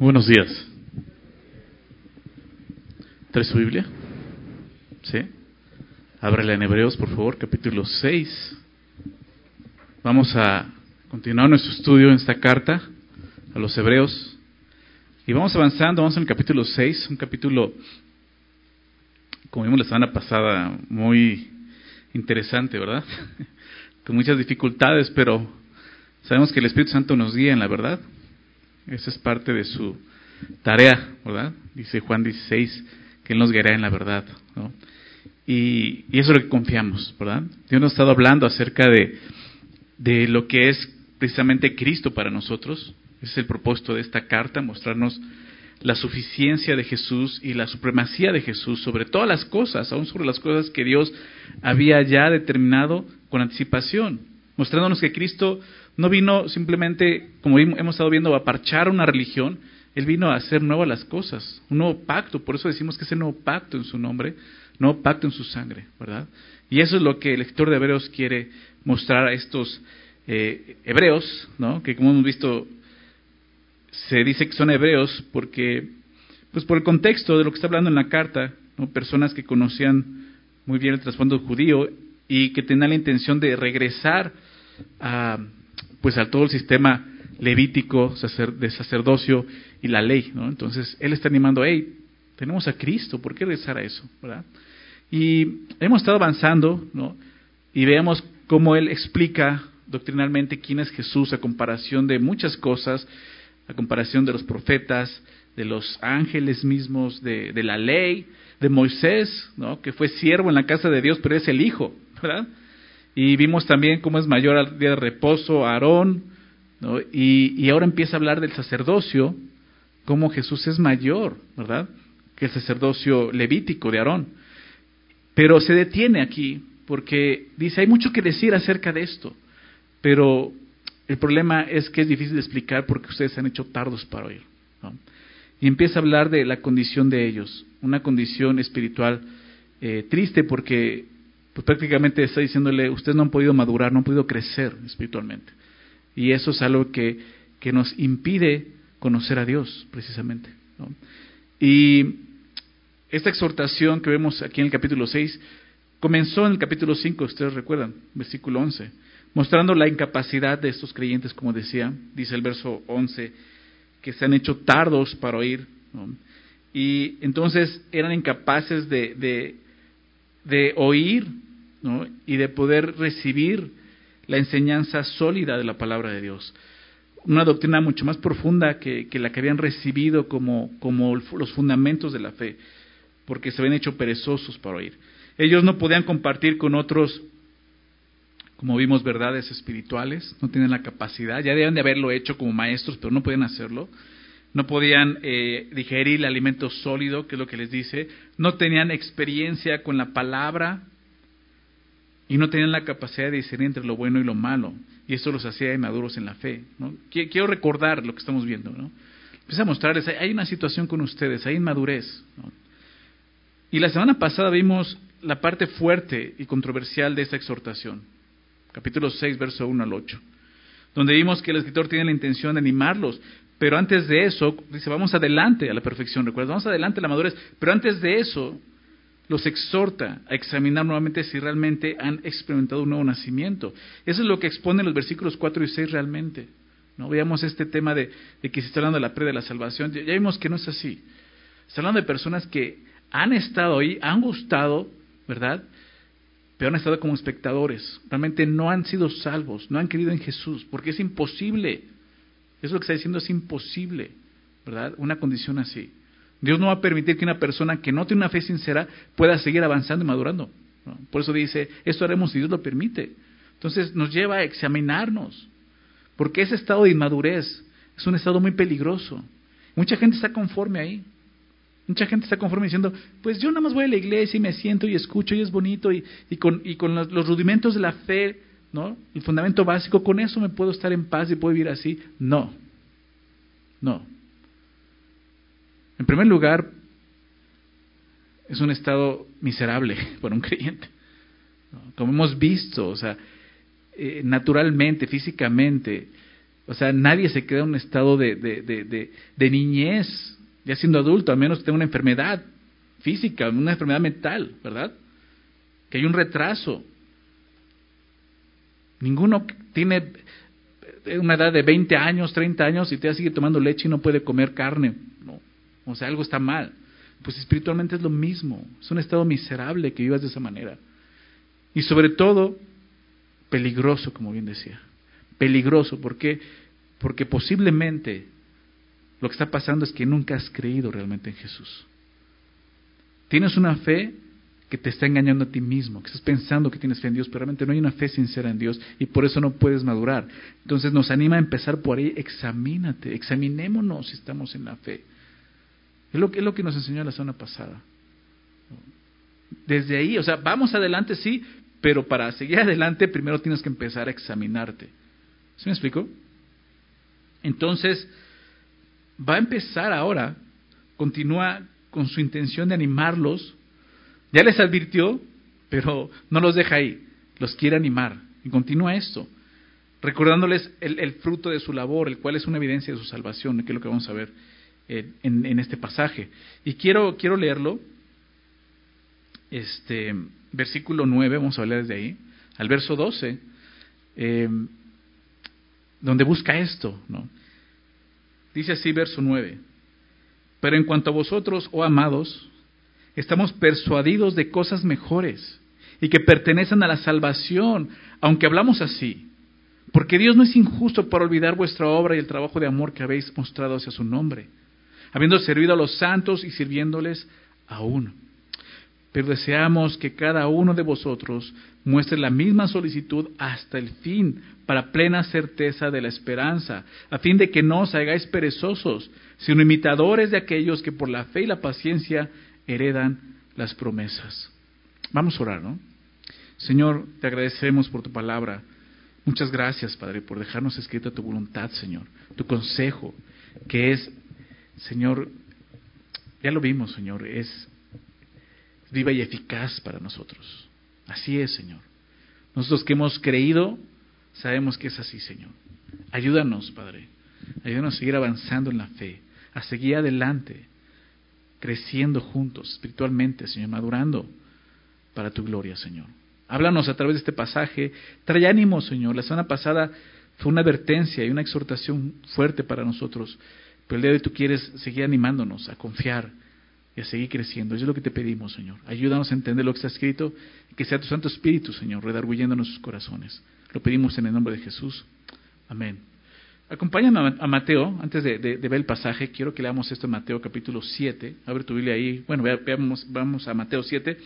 Buenos días. ¿Trae su Biblia? ¿Sí? Ábrela en Hebreos, por favor, capítulo 6. Vamos a continuar nuestro estudio en esta carta a los Hebreos. Y vamos avanzando, vamos en el capítulo 6, un capítulo, como vimos la semana pasada, muy interesante, ¿verdad? Con muchas dificultades, pero sabemos que el Espíritu Santo nos guía en la verdad. Esa es parte de su tarea, ¿verdad? Dice Juan 16, que Él nos guiará en la verdad, ¿no? Y, eso es lo que confiamos, ¿verdad? Dios nos ha estado hablando acerca de, de lo que es precisamente Cristo para nosotros. Ese es el propósito de esta carta, mostrarnos la suficiencia de Jesús y la supremacía de Jesús sobre todas las cosas, aún sobre las cosas que Dios había ya determinado con anticipación, mostrándonos que Cristo no vino simplemente, como hemos estado viendo, a parchar una religión, Él vino a hacer nuevas las cosas, un nuevo pacto, por eso decimos que es el nuevo pacto en su nombre, nuevo pacto en su sangre, ¿verdad? Y eso es lo que el lector de Hebreos quiere mostrar a estos eh, hebreos, ¿no? Que como hemos visto, se dice que son hebreos porque, pues por el contexto de lo que está hablando en la carta, ¿no? Personas que conocían muy bien el trasfondo judío y que tenían la intención de regresar a, pues a todo el sistema levítico de sacerdocio y la ley, ¿no? Entonces, él está animando, hey, tenemos a Cristo, ¿por qué regresar a eso? ¿verdad? Y hemos estado avanzando, ¿no? Y veamos cómo él explica doctrinalmente quién es Jesús a comparación de muchas cosas, a comparación de los profetas, de los ángeles mismos, de, de la ley, de Moisés, ¿no? que fue siervo en la casa de Dios, pero es el hijo, ¿verdad? Y vimos también cómo es mayor al día de reposo Aarón, ¿no? y, y ahora empieza a hablar del sacerdocio, cómo Jesús es mayor, ¿verdad? Que el sacerdocio levítico de Aarón. Pero se detiene aquí porque dice, hay mucho que decir acerca de esto, pero el problema es que es difícil de explicar porque ustedes han hecho tardos para oír. Y empieza a hablar de la condición de ellos, una condición espiritual eh, triste porque pues prácticamente está diciéndole, ustedes no han podido madurar, no han podido crecer espiritualmente. Y eso es algo que, que nos impide conocer a Dios, precisamente. Y esta exhortación que vemos aquí en el capítulo 6 comenzó en el capítulo 5, ustedes recuerdan, versículo 11, mostrando la incapacidad de estos creyentes, como decía, dice el verso 11, que se han hecho tardos para oír. Y entonces eran incapaces de, de, de oír ¿no? y de poder recibir la enseñanza sólida de la palabra de Dios. Una doctrina mucho más profunda que, que la que habían recibido como, como los fundamentos de la fe, porque se habían hecho perezosos para oír. Ellos no podían compartir con otros, como vimos, verdades espirituales, no tenían la capacidad, ya debían de haberlo hecho como maestros, pero no podían hacerlo. No podían eh, digerir el alimento sólido, que es lo que les dice. No tenían experiencia con la palabra y no tenían la capacidad de discernir entre lo bueno y lo malo. Y eso los hacía inmaduros en la fe. Quiero recordar lo que estamos viendo. ¿no? A mostrarles, hay una situación con ustedes, hay inmadurez. Y la semana pasada vimos la parte fuerte y controversial de esta exhortación. Capítulo 6, verso 1 al 8. Donde vimos que el escritor tiene la intención de animarlos. Pero antes de eso, dice, vamos adelante a la perfección, recuerda, vamos adelante a la madurez. Pero antes de eso, los exhorta a examinar nuevamente si realmente han experimentado un nuevo nacimiento. Eso es lo que exponen los versículos 4 y 6 realmente. ¿no? Veamos este tema de, que se está hablando de la pre de la salvación. Ya, vimos que no es así. Está hablando de personas que han estado ahí, han gustado, ¿verdad? Pero han estado como espectadores. Realmente no han sido salvos, no han creído en Jesús, porque es imposible. Eso es lo que está diciendo, es imposible, ¿verdad? Una condición así. Dios no va a permitir que una persona que no tiene una fe sincera pueda seguir avanzando y madurando. Por eso dice, esto haremos si Dios lo permite. Entonces nos lleva a examinarnos, porque ese estado de inmadurez es un estado muy peligroso. Mucha gente está conforme ahí. Mucha gente está conforme diciendo, pues yo nada más voy a la iglesia y me siento y escucho y es bonito y, con, los, rudimentos de la fe, ¿no? El fundamento básico, con eso me puedo estar en paz y puedo vivir así. No, no. En primer lugar, es un estado miserable para un creyente. Como hemos visto, o sea, eh, naturalmente, físicamente, O sea, nadie se queda en un estado de, de, de, de, niñez, ya siendo adulto, a menos que tenga una enfermedad física, una enfermedad mental, ¿verdad? Que hay un retraso. Ninguno tiene una edad de 20 años, 30 años y todavía sigue tomando leche y no puede comer carne. No. O sea, algo está mal. Pues espiritualmente es lo mismo. Es un estado miserable que vivas de esa manera. Y sobre todo, peligroso, como bien decía. Peligroso, ¿por qué? Porque posiblemente lo que está pasando es que nunca has creído realmente en Jesús. Tienes una fe que te está engañando a ti mismo, que estás pensando que tienes fe en Dios, pero realmente no hay una fe sincera en Dios y por eso no puedes madurar. Entonces nos anima a empezar por ahí, examínate, examinémonos si estamos en la fe. Es lo, que, es lo que nos enseñó la semana pasada. Desde ahí, o sea, vamos adelante, sí, pero para seguir adelante primero tienes que empezar a examinarte. ¿Sí me explico? Entonces, va a empezar ahora, continúa con su intención de animarlos ya les advirtió, pero no los deja ahí, los quiere animar. Y continúa esto, recordándoles el, fruto de su labor, el cual es una evidencia de su salvación, que es lo que vamos a ver en, este pasaje. Y quiero, quiero leerlo, este, versículo 9, vamos a hablar desde ahí, al verso 12, em, donde busca esto, ¿no? Dice así, verso 9. Pero en cuanto a vosotros, oh amados, estamos persuadidos de cosas mejores y que pertenecen a la salvación, aunque hablamos así. Porque Dios no es injusto para olvidar vuestra obra y el trabajo de amor que habéis mostrado hacia su nombre, habiendo servido a los santos y sirviéndoles aún. Pero deseamos que cada uno de vosotros muestre la misma solicitud hasta el fin, para plena certeza de la esperanza, a fin de que no os hagáis perezosos, sino imitadores de aquellos que por la fe y la paciencia heredan las promesas. Vamos a orar, ¿no? Señor, te agradecemos por tu palabra. Muchas gracias, Padre, por dejarnos escrita tu voluntad, Señor, tu consejo, que es, Señor, ya lo vimos, Señor, es viva y eficaz para nosotros. Así es, Señor. Nosotros que hemos creído, sabemos que es así, Señor. Ayúdanos, Padre. Ayúdanos a seguir avanzando en la fe, a seguir adelante, creciendo juntos espiritualmente, Señor, madurando para tu gloria, Señor. Háblanos a través de este pasaje. Trae ánimo, Señor. La semana pasada fue una advertencia y una exhortación fuerte para nosotros. Pero el día de hoy tú quieres seguir animándonos a confiar y a seguir creciendo. Eso es lo que te pedimos, Señor. Ayúdanos a entender lo que está escrito que sea tu Santo Espíritu, Señor, redarguyendo nuestros corazones. Lo pedimos en el nombre de Jesús. Amén. Acompáñame a Mateo, antes de, ver el pasaje, quiero que leamos esto en Mateo capítulo 7. Abre tu Biblia ahí. Bueno, veamos, vamos a Mateo 7.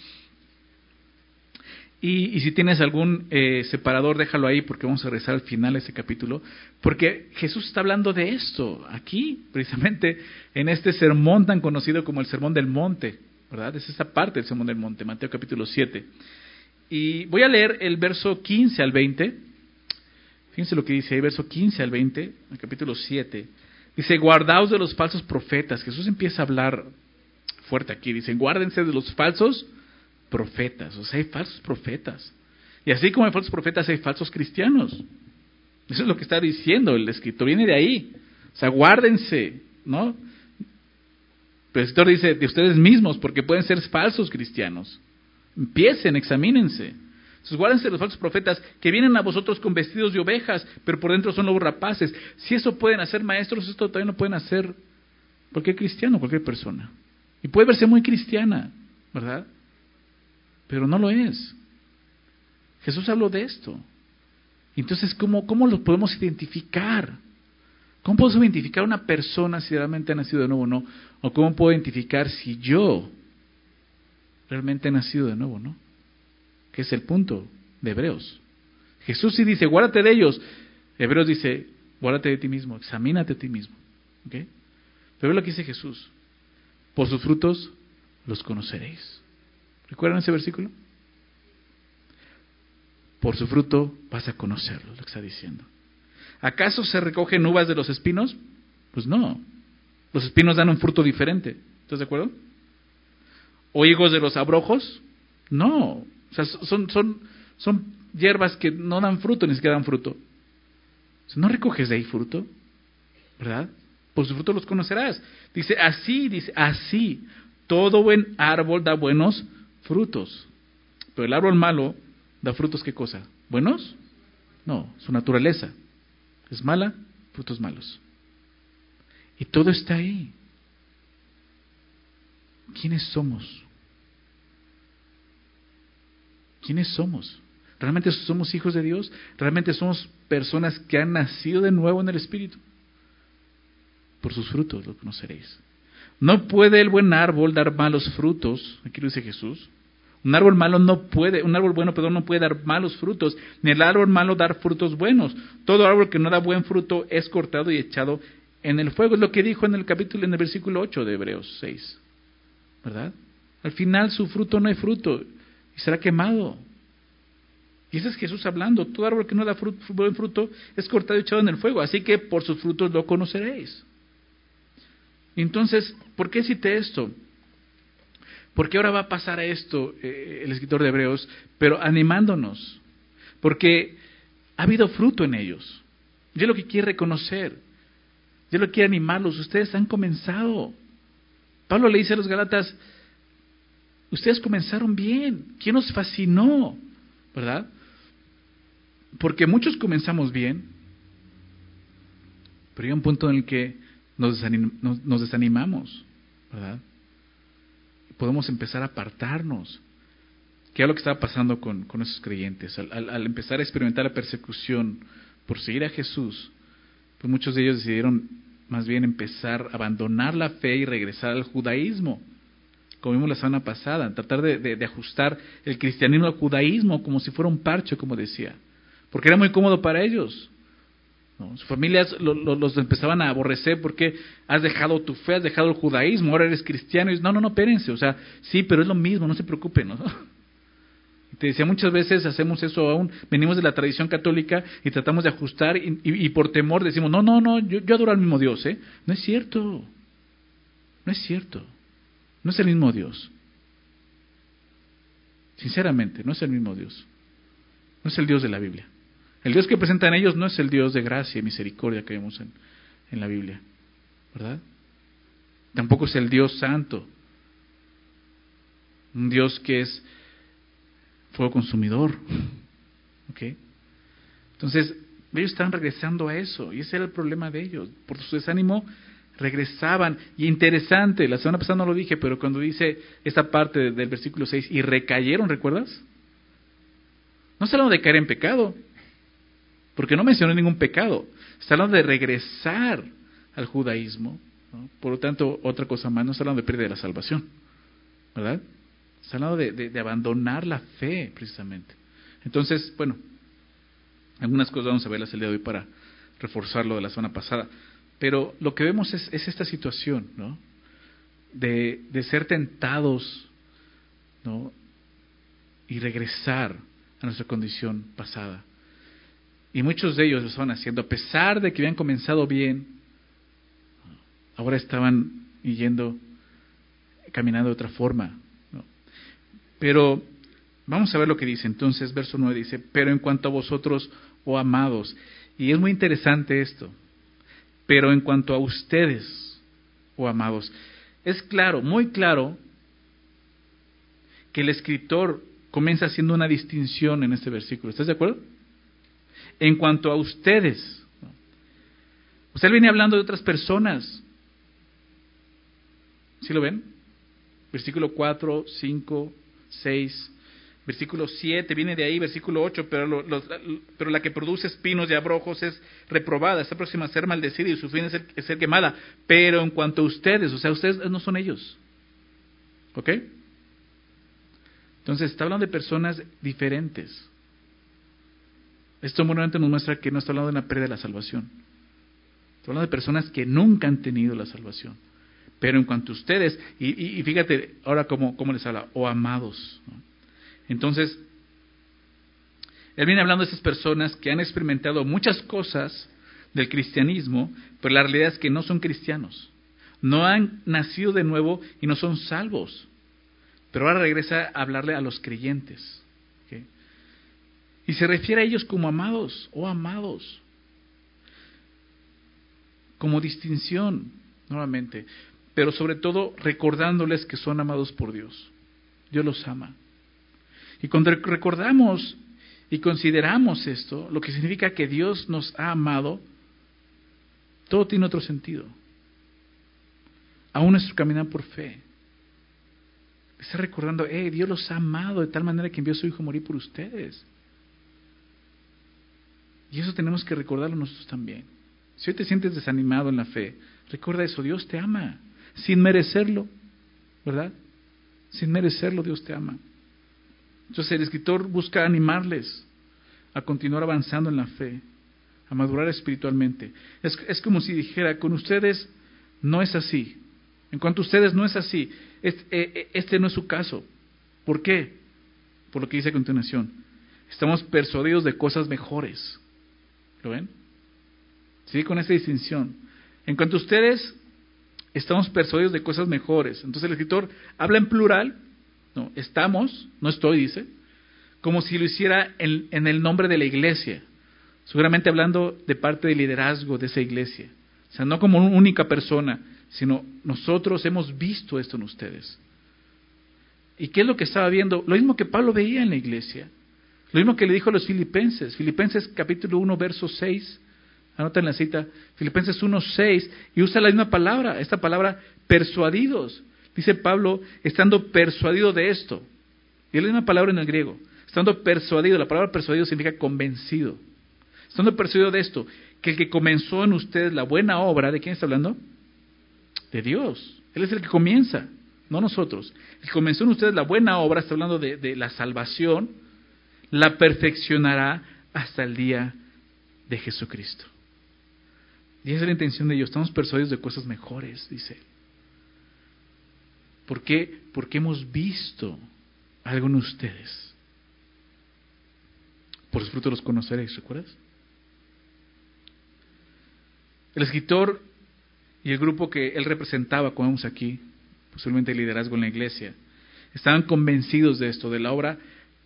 Y, si tienes algún eh, separador, déjalo ahí porque vamos a rezar al final ese capítulo. Porque Jesús está hablando de esto aquí, precisamente en este sermón tan conocido como el Sermón del Monte. ¿Verdad? Es esta parte del Sermón del Monte, Mateo capítulo 7. Y voy a leer el verso 15 al 20 Fíjense lo que dice ahí, verso 15 al 20, el capítulo 7. Dice, guardaos de los falsos profetas. Jesús empieza a hablar fuerte aquí. Dice, guárdense de los falsos profetas. O sea, hay falsos profetas. Y así como hay falsos profetas, hay falsos cristianos. Eso es lo que está diciendo el escritor. Viene de ahí. O sea, guárdense, ¿no? Pero el escritor dice de ustedes mismos, porque pueden ser falsos cristianos. Empiecen, examínense. Entonces, guárdense los falsos profetas que vienen a vosotros con vestidos de ovejas, pero por dentro son lobos rapaces. Si eso pueden hacer maestros, esto también lo pueden hacer cualquier cristiano, cualquier persona. Y puede verse muy cristiana, ¿verdad? Pero no lo es. Jesús habló de esto. Entonces, ¿cómo, cómo lo podemos identificar? ¿Cómo podemos identificar a una persona si realmente ha nacido de nuevo o no? ¿O cómo puedo identificar si yo realmente he nacido de nuevo o no? Que es el punto de Hebreos. Jesús sí dice, guárdate de ellos. Hebreos dice, guárdate de ti mismo, examínate a ti mismo. ¿Okay? Pero lo que dice Jesús. Por sus frutos los conoceréis. ¿Recuerdan ese versículo? Por su fruto vas a conocerlos, lo que está diciendo. ¿Acaso se recogen uvas de los espinos? Pues no. Los espinos dan un fruto diferente. ¿Estás de acuerdo? ¿O higos de los abrojos? No. O sea, son, son, son hierbas que no dan fruto, ni siquiera dan fruto. ¿No recoges de ahí fruto? ¿Verdad? Por sus frutos los conocerás. Dice, así, dice, así. Todo buen árbol da buenos frutos. Pero el árbol malo da frutos, ¿qué cosa? ¿Buenos? No, su naturaleza. Es mala, frutos malos. Y todo está ahí. ¿Quiénes somos? ¿Quiénes somos? ¿Realmente somos hijos de Dios? ¿Realmente somos personas que han nacido de nuevo en el Espíritu? Por sus frutos lo conoceréis. No puede el buen árbol dar malos frutos, aquí lo dice Jesús. Un árbol malo no puede, un árbol bueno, perdón, no puede dar malos frutos, ni el árbol malo dar frutos buenos. Todo árbol que no da buen fruto es cortado y echado en el fuego. Es lo que dijo en el capítulo, en el versículo 8 de Hebreos 6. ¿Verdad? Al final su fruto no hay fruto y será quemado. Y ese es Jesús hablando. Todo árbol que no da fruto, buen fruto es cortado y echado en el fuego. Así que por sus frutos lo conoceréis. Entonces, ¿por qué cité esto? Porque ahora va a pasar esto eh, el escritor de Hebreos, pero animándonos. Porque ha habido fruto en ellos. Yo lo que quiero reconocer. Yo lo que quiero animarlos. Ustedes han comenzado. Pablo le dice a los Galatas, ustedes comenzaron bien. ¿Quién nos fascinó? ¿Verdad? Porque muchos comenzamos bien, pero hay un punto en el que nos, desanimamos, ¿verdad? Podemos empezar a apartarnos. ¿Qué es lo que estaba pasando con, esos creyentes? Al, empezar a experimentar la persecución por seguir a Jesús, pues muchos de ellos decidieron más bien empezar a abandonar la fe y regresar al judaísmo, como vimos la semana pasada, tratar de ajustar el cristianismo al judaísmo como si fuera un parche, como decía porque era muy cómodo para ellos. Sus familias los empezaban a aborrecer porque has dejado tu fe, has dejado el judaísmo, ahora eres cristiano. Y no, no, no, espérense, o sea, sí, pero es lo mismo, no se preocupen. ¿no? te decía, muchas veces hacemos eso aún, venimos de la tradición católica y tratamos de ajustar y, por temor decimos, no, no, no, yo, yo adoro al mismo Dios, ¿eh? No es cierto, no es cierto, no es el mismo Dios. Sinceramente, no es el mismo Dios, no es el Dios de la Biblia. El Dios que presentan ellos no es el Dios de gracia y misericordia que vemos en, en la Biblia, ¿verdad? Tampoco es el Dios santo, un Dios que es fuego consumidor. ¿Ok? Entonces, ellos están regresando a eso, y ese era el problema de ellos. Por su desánimo, regresaban. Y interesante, la semana pasada no lo dije, pero cuando dice esta parte del versículo 6, y recayeron, ¿recuerdas? No se hablando de caer en pecado, porque no mencionó ningún pecado. Está hablando de regresar al judaísmo. Por lo tanto, otra cosa más, no está hablando de pérdida de la salvación. ¿Verdad? Está hablando de, abandonar la fe, precisamente. Entonces, bueno, algunas cosas vamos a verlas el día de hoy para reforzar lo de la semana pasada. Pero lo que vemos es, es esta situación, ¿no? De, de ser tentados, ¿no? Y regresar a nuestra condición pasada. Y muchos de ellos lo estaban haciendo, a pesar de que habían comenzado bien, ahora estaban yendo, caminando de otra forma. Pero vamos a ver lo que dice. Entonces, verso 9 dice, pero en cuanto a vosotros, oh amados, y es muy interesante esto, pero en cuanto a ustedes, oh amados, es claro, muy claro, que el escritor comienza haciendo una distinción en este versículo. ¿Estás de acuerdo? en cuanto a ustedes. Usted viene hablando de otras personas. ¿Sí lo ven? Versículo 4, 5, 6, versículo 7, viene de ahí, versículo 8, pero, pero la que produce espinos y abrojos es reprobada, está próxima a ser maldecida y su fin es ser, quemada. Pero en cuanto a ustedes, o sea, ustedes no son ellos. ¿Ok? Entonces está hablando de personas diferentes. Esto normalmente nos muestra que no está hablando de una pérdida de la salvación. Está hablando de personas que nunca han tenido la salvación. Pero en cuanto a ustedes, y, fíjate ahora cómo, cómo, les habla, o amados. Entonces, él viene hablando de esas personas que han experimentado muchas cosas del cristianismo, pero la realidad es que no son cristianos. No han nacido de nuevo y no son salvos. Pero ahora regresa a hablarle a los creyentes. Y se refiere a ellos como amados o amados. como distinción, nuevamente, pero sobre todo recordándoles que son amados por Dios. Dios los ama. Y cuando recordamos y consideramos esto, lo que significa que Dios nos ha amado, todo tiene otro sentido. Aún nuestro caminar por fe. Está recordando, hey, Dios los ha amado de tal manera que envió a su Hijo a morir por ustedes. Y eso tenemos que recordarlo nosotros también. Si hoy te sientes desanimado en la fe, recuerda eso, Dios te ama, sin merecerlo, ¿verdad? Sin merecerlo, Dios te ama. Entonces el escritor busca animarles a continuar avanzando en la fe, a madurar espiritualmente. Es, es como si dijera, con ustedes no es así. En cuanto a ustedes no es así. Este, eh, eh, este no es su caso. ¿Por qué? Por lo que dice a continuación. Estamos persuadidos de cosas mejores. ¿Lo ven? Sí, con esa distinción. En cuanto a ustedes, estamos persuadidos de cosas mejores. Entonces el escritor habla en plural, no, estamos, no estoy, dice, como si lo hiciera en, el nombre de la iglesia, seguramente hablando de parte del liderazgo de esa iglesia. O sea, no como una única persona, sino nosotros hemos visto esto en ustedes. ¿Y qué es lo que estaba viendo? Lo mismo que Pablo veía en la iglesia. Lo mismo que le dijo a los filipenses. Filipenses capítulo 1, verso 6. Anoten la cita. Filipenses 1, 6. Y usa la misma palabra, esta palabra persuadidos. Dice Pablo, estando persuadido de esto. Y es la misma palabra en el griego. Estando persuadido. La palabra persuadido significa convencido. Estando persuadido de esto. Que el que comenzó en ustedes la buena obra, ¿de quién está hablando? De Dios. Él es el que comienza, no nosotros. El que comenzó en ustedes la buena obra, está hablando de, la salvación la perfeccionará hasta el día de Jesucristo. Y esa es la intención de ellos. Estamos persuadidos de cosas mejores, dice. ¿Por qué? Porque hemos visto algo en ustedes. Por sus frutos los conoceréis, ¿recuerdas? El escritor y el grupo que él representaba, como vemos aquí, posiblemente el liderazgo en la iglesia, estaban convencidos de esto, de la obra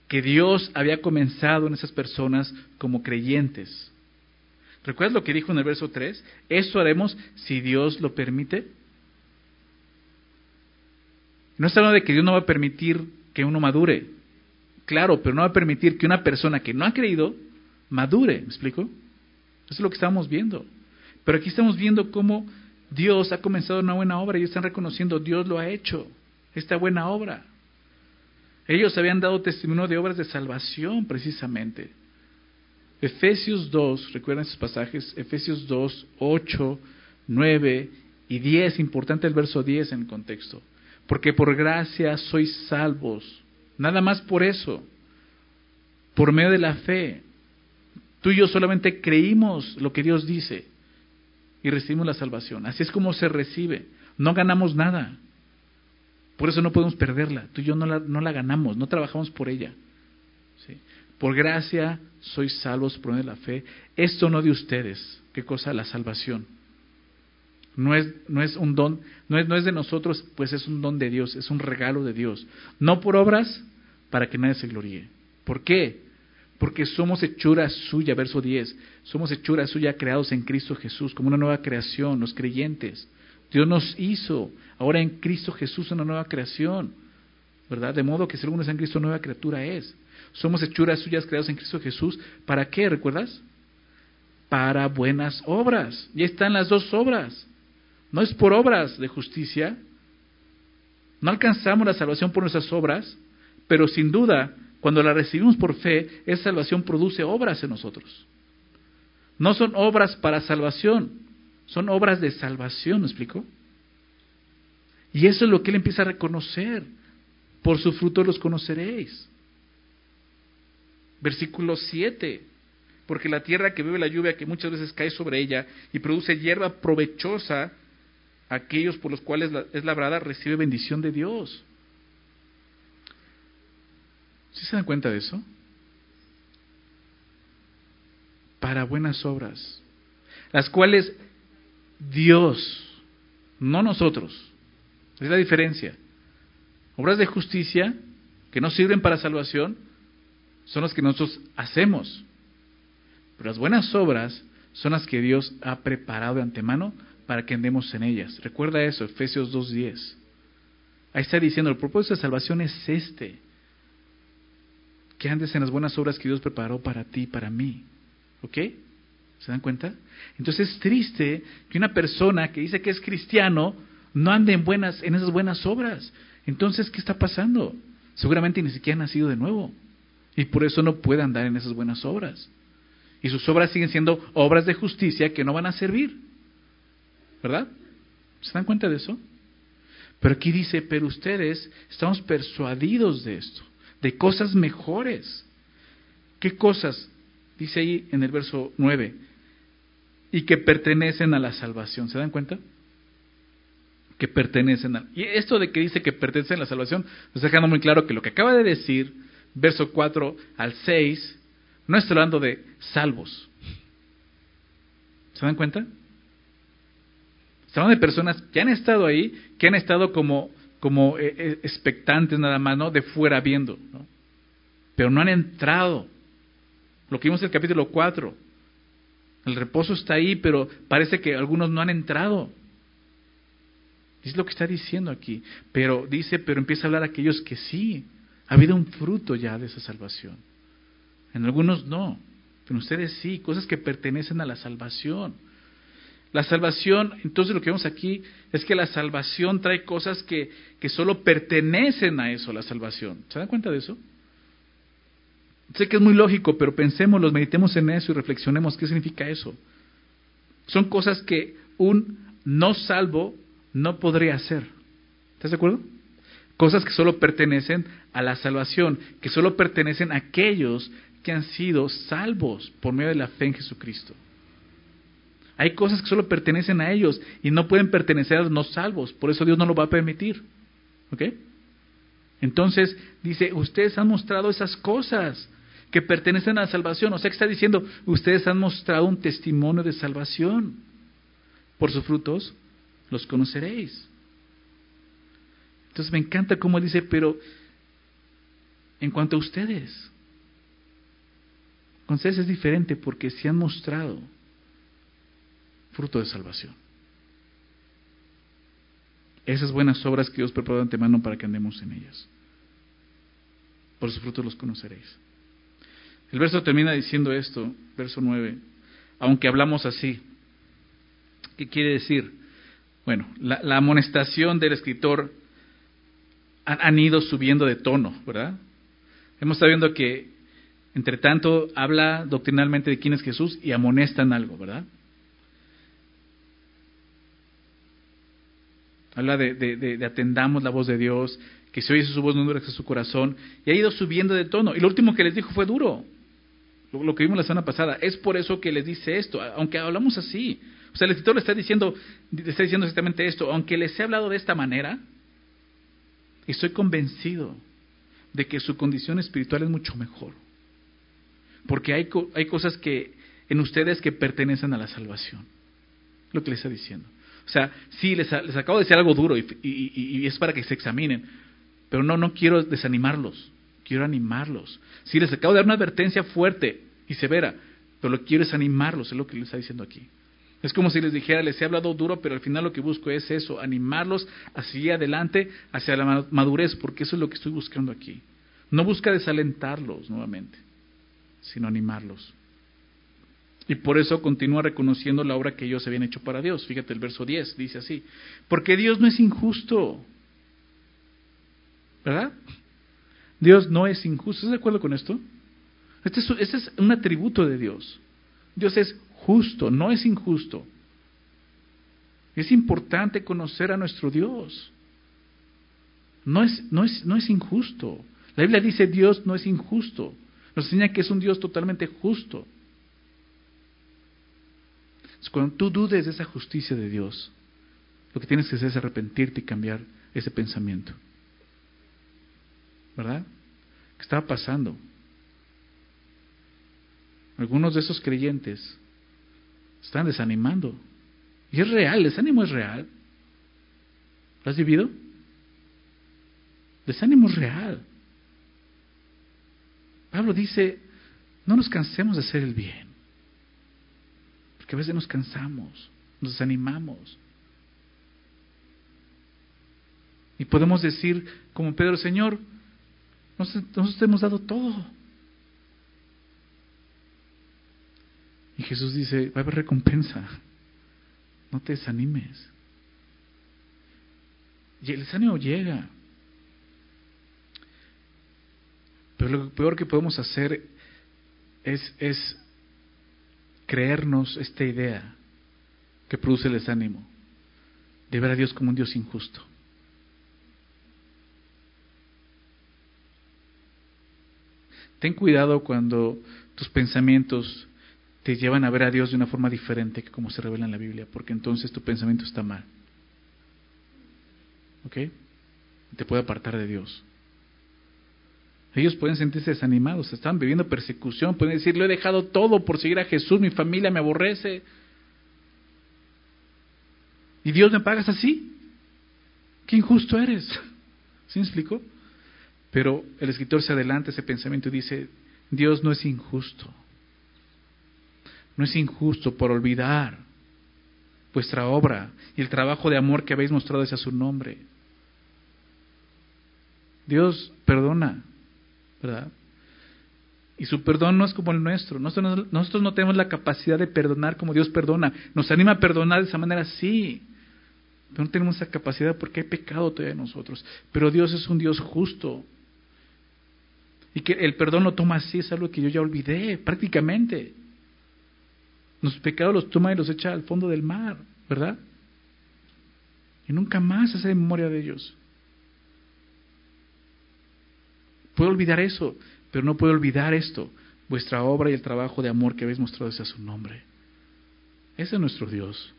que Dios había comenzado en esas personas como creyentes. ¿Recuerdas lo que dijo en el verso 3? Eso haremos si Dios lo permite. No está hablando de que Dios no va a permitir que uno madure. Claro, pero no va a permitir que una persona que no ha creído madure. ¿Me explico? Eso es lo que estamos viendo. Pero aquí estamos viendo cómo Dios ha comenzado una buena obra y están reconociendo Dios lo ha hecho, esta buena obra. Ellos habían dado testimonio de obras de salvación precisamente. Efesios 2, recuerden esos pasajes, Efesios 2, 8, 9 y 10, importante el verso 10 en el contexto. Porque por gracia sois salvos, nada más por eso, por medio de la fe. Tú y yo solamente creímos lo que Dios dice y recibimos la salvación. Así es como se recibe. No ganamos nada. Por eso no podemos perderla. Tú y yo no la, ganamos, no trabajamos por ella. Por gracia sois salvos por medio de la fe. Esto no de ustedes. ¿Qué cosa? La salvación. No es, no es un don, no es, no es de nosotros, pues es un don de Dios, es un regalo de Dios. No por obras para que nadie se gloríe. ¿Por qué? Porque somos hechura suya, verso 10. Somos hechura suya creados en Cristo Jesús, como una nueva creación, los creyentes. Dios nos hizo ahora en Cristo Jesús una nueva creación, ¿verdad? De modo que si alguno está en Cristo, nueva criatura es. Somos hechuras suyas creadas en Cristo Jesús. ¿Para qué? ¿Recuerdas? Para buenas obras. Y están las dos obras. No es por obras de justicia. No alcanzamos la salvación por nuestras obras, pero sin duda, cuando la recibimos por fe, esa salvación produce obras en nosotros. No son obras para salvación, son obras de salvación, ¿me explico? Y eso es lo que él empieza a reconocer. Por su fruto los conoceréis. Versículo 7. Porque la tierra que bebe la lluvia que muchas veces cae sobre ella y produce hierba provechosa, aquellos por los cuales es labrada recibe bendición de Dios. ¿Sí se dan cuenta de eso? Para buenas obras, las cuales Dios, no nosotros. Es la diferencia. Obras de justicia que no sirven para salvación son las que nosotros hacemos. Pero las buenas obras son las que Dios ha preparado de antemano para que andemos en ellas. Recuerda eso, Efesios 2.10. Ahí está diciendo, el propósito de salvación es este. Que andes en las buenas obras que Dios preparó para ti y para mí. ¿Ok? ¿Se dan cuenta? Entonces es triste que una persona que dice que es cristiano no ande en, buenas, en esas buenas obras. Entonces, ¿qué está pasando? Seguramente ni siquiera ha nacido de nuevo. Y por eso no puede andar en esas buenas obras. Y sus obras siguen siendo obras de justicia que no van a servir. ¿Verdad? ¿Se dan cuenta de eso? Pero aquí dice, pero ustedes estamos persuadidos de esto, de cosas mejores. ¿Qué cosas? Dice ahí en el verso 9, y que pertenecen a la salvación. ¿Se dan cuenta? Que pertenecen a... Y esto de que dice que pertenecen a la salvación, nos dejando muy claro que lo que acaba de decir, verso 4 al 6, no está hablando de salvos. ¿Se dan cuenta? Hablando de personas que han estado ahí, que han estado como, como eh, eh, expectantes nada más, ¿no? De fuera viendo, ¿no? Pero no han entrado. Lo que vimos en el capítulo 4. El reposo está ahí, pero parece que algunos no han entrado. Es lo que está diciendo aquí. Pero dice, pero empieza a hablar aquellos que sí. Ha habido un fruto ya de esa salvación. En algunos no, pero ustedes sí, cosas que pertenecen a la salvación. La salvación, entonces lo que vemos aquí es que la salvación trae cosas que, que solo pertenecen a eso, la salvación. ¿Se dan cuenta de eso? Sé que es muy lógico, pero pensemos, meditemos en eso y reflexionemos qué significa eso. Son cosas que un no salvo no podría hacer. ¿Estás de acuerdo? Cosas que solo pertenecen a la salvación, que solo pertenecen a aquellos que han sido salvos por medio de la fe en Jesucristo. Hay cosas que solo pertenecen a ellos y no pueden pertenecer a los no salvos, por eso Dios no lo va a permitir. ¿Ok? Entonces dice, ustedes han mostrado esas cosas que pertenecen a la salvación. O sea que está diciendo, ustedes han mostrado un testimonio de salvación. Por sus frutos los conoceréis. Entonces me encanta cómo dice, pero en cuanto a ustedes, con ustedes es diferente porque se han mostrado fruto de salvación. Esas buenas obras que Dios preparó de antemano para que andemos en ellas. Por sus frutos los conoceréis. El verso termina diciendo esto, verso 9. Aunque hablamos así. ¿Qué quiere decir? Bueno, la, amonestación del escritor han, ido subiendo de tono, ¿verdad? Hemos estado viendo que entre tanto, habla doctrinalmente de quién es Jesús y amonestan algo, ¿verdad? Habla de, atendamos la voz de Dios, que se oye su voz no endurezca su corazón, y ha ido subiendo de tono. Y lo último que les dijo fue duro, lo, que vimos la semana pasada. Es por eso que les dice esto, aunque hablamos así. O sea, el escritor le está diciendo, le está diciendo exactamente esto, aunque les he hablado de esta manera, estoy convencido de que su condición espiritual es mucho mejor. Porque hay, hay cosas que en ustedes que pertenecen a la salvación. Lo que les está diciendo. O sea, sí, les, les acabo de decir algo duro y, y, es para que se examinen. Pero no, no quiero desanimarlos. Quiero animarlos. Sí, les acabo de dar una advertencia fuerte y severa. Pero lo que quiero es animarlos, es lo que les está diciendo aquí. Es como si les dijera, les he hablado duro, pero al final lo que busco es eso, animarlos a seguir adelante hacia la madurez, porque eso es lo que estoy buscando aquí. No busca desalentarlos nuevamente sino animarlos. Y por eso continúa reconociendo la obra que ellos habían hecho para Dios. Fíjate el verso 10, dice así, porque Dios no es injusto. ¿Verdad? Dios no es injusto. ¿Estás de acuerdo con esto? Este es, este es un atributo de Dios. Dios es justo, no es injusto. Es importante conocer a nuestro Dios. No es, no es, no es injusto. La Biblia dice Dios no es injusto. Nos enseña que es un Dios totalmente justo. Cuando tú dudes de esa justicia de Dios, lo que tienes que hacer es arrepentirte y cambiar ese pensamiento. ¿Verdad? ¿Qué estaba pasando? Algunos de esos creyentes están desanimando. Y es real, desánimo es real. ¿Lo has vivido? Desánimo es real. Pablo dice, no nos cansemos de hacer el bien, porque a veces nos cansamos. nos desanimamos. Y podemos decir, como Pedro, Señor, nosotros te hemos dado todo. Y Jesús dice, va a haber recompensa. No te desanimes. Y el desánimo llega. Pero lo peor que podemos hacer es, es creernos esta idea que produce el desánimo de ver a Dios como un Dios injusto. Ten cuidado cuando tus pensamientos te llevan a ver a Dios de una forma diferente que como se revela en la Biblia, porque entonces tu pensamiento está mal. ¿Ok? Te puede apartar de Dios. Ellos pueden sentirse desanimados, están viviendo persecución, pueden decir, lo he dejado todo por seguir a Jesús, mi familia me aborrece. ¿Y Dios me pagas así? Qué injusto eres. ¿Sí me explico? Pero el escritor se adelanta ese pensamiento y dice, Dios no es injusto. No es injusto por olvidar vuestra obra y el trabajo de amor que habéis mostrado hacia su nombre. Dios perdona, ¿verdad? Y su perdón no es como el nuestro. Nosotros, nosotros, no tenemos la capacidad de perdonar como Dios perdona. Nos anima a perdonar de esa manera, sí. Pero no tenemos esa capacidad porque hay pecado todavía en nosotros. Pero Dios es un Dios justo. Y que el perdón lo toma así, es algo que yo ya olvidé prácticamente. Los pecados los toma y los echa al fondo del mar, ¿verdad? Y nunca más hace memoria de ellos. Puedo olvidar eso, pero no puedo olvidar esto, vuestra obra y el trabajo de amor que habéis mostrado hacia su nombre. Ese es nuestro Dios,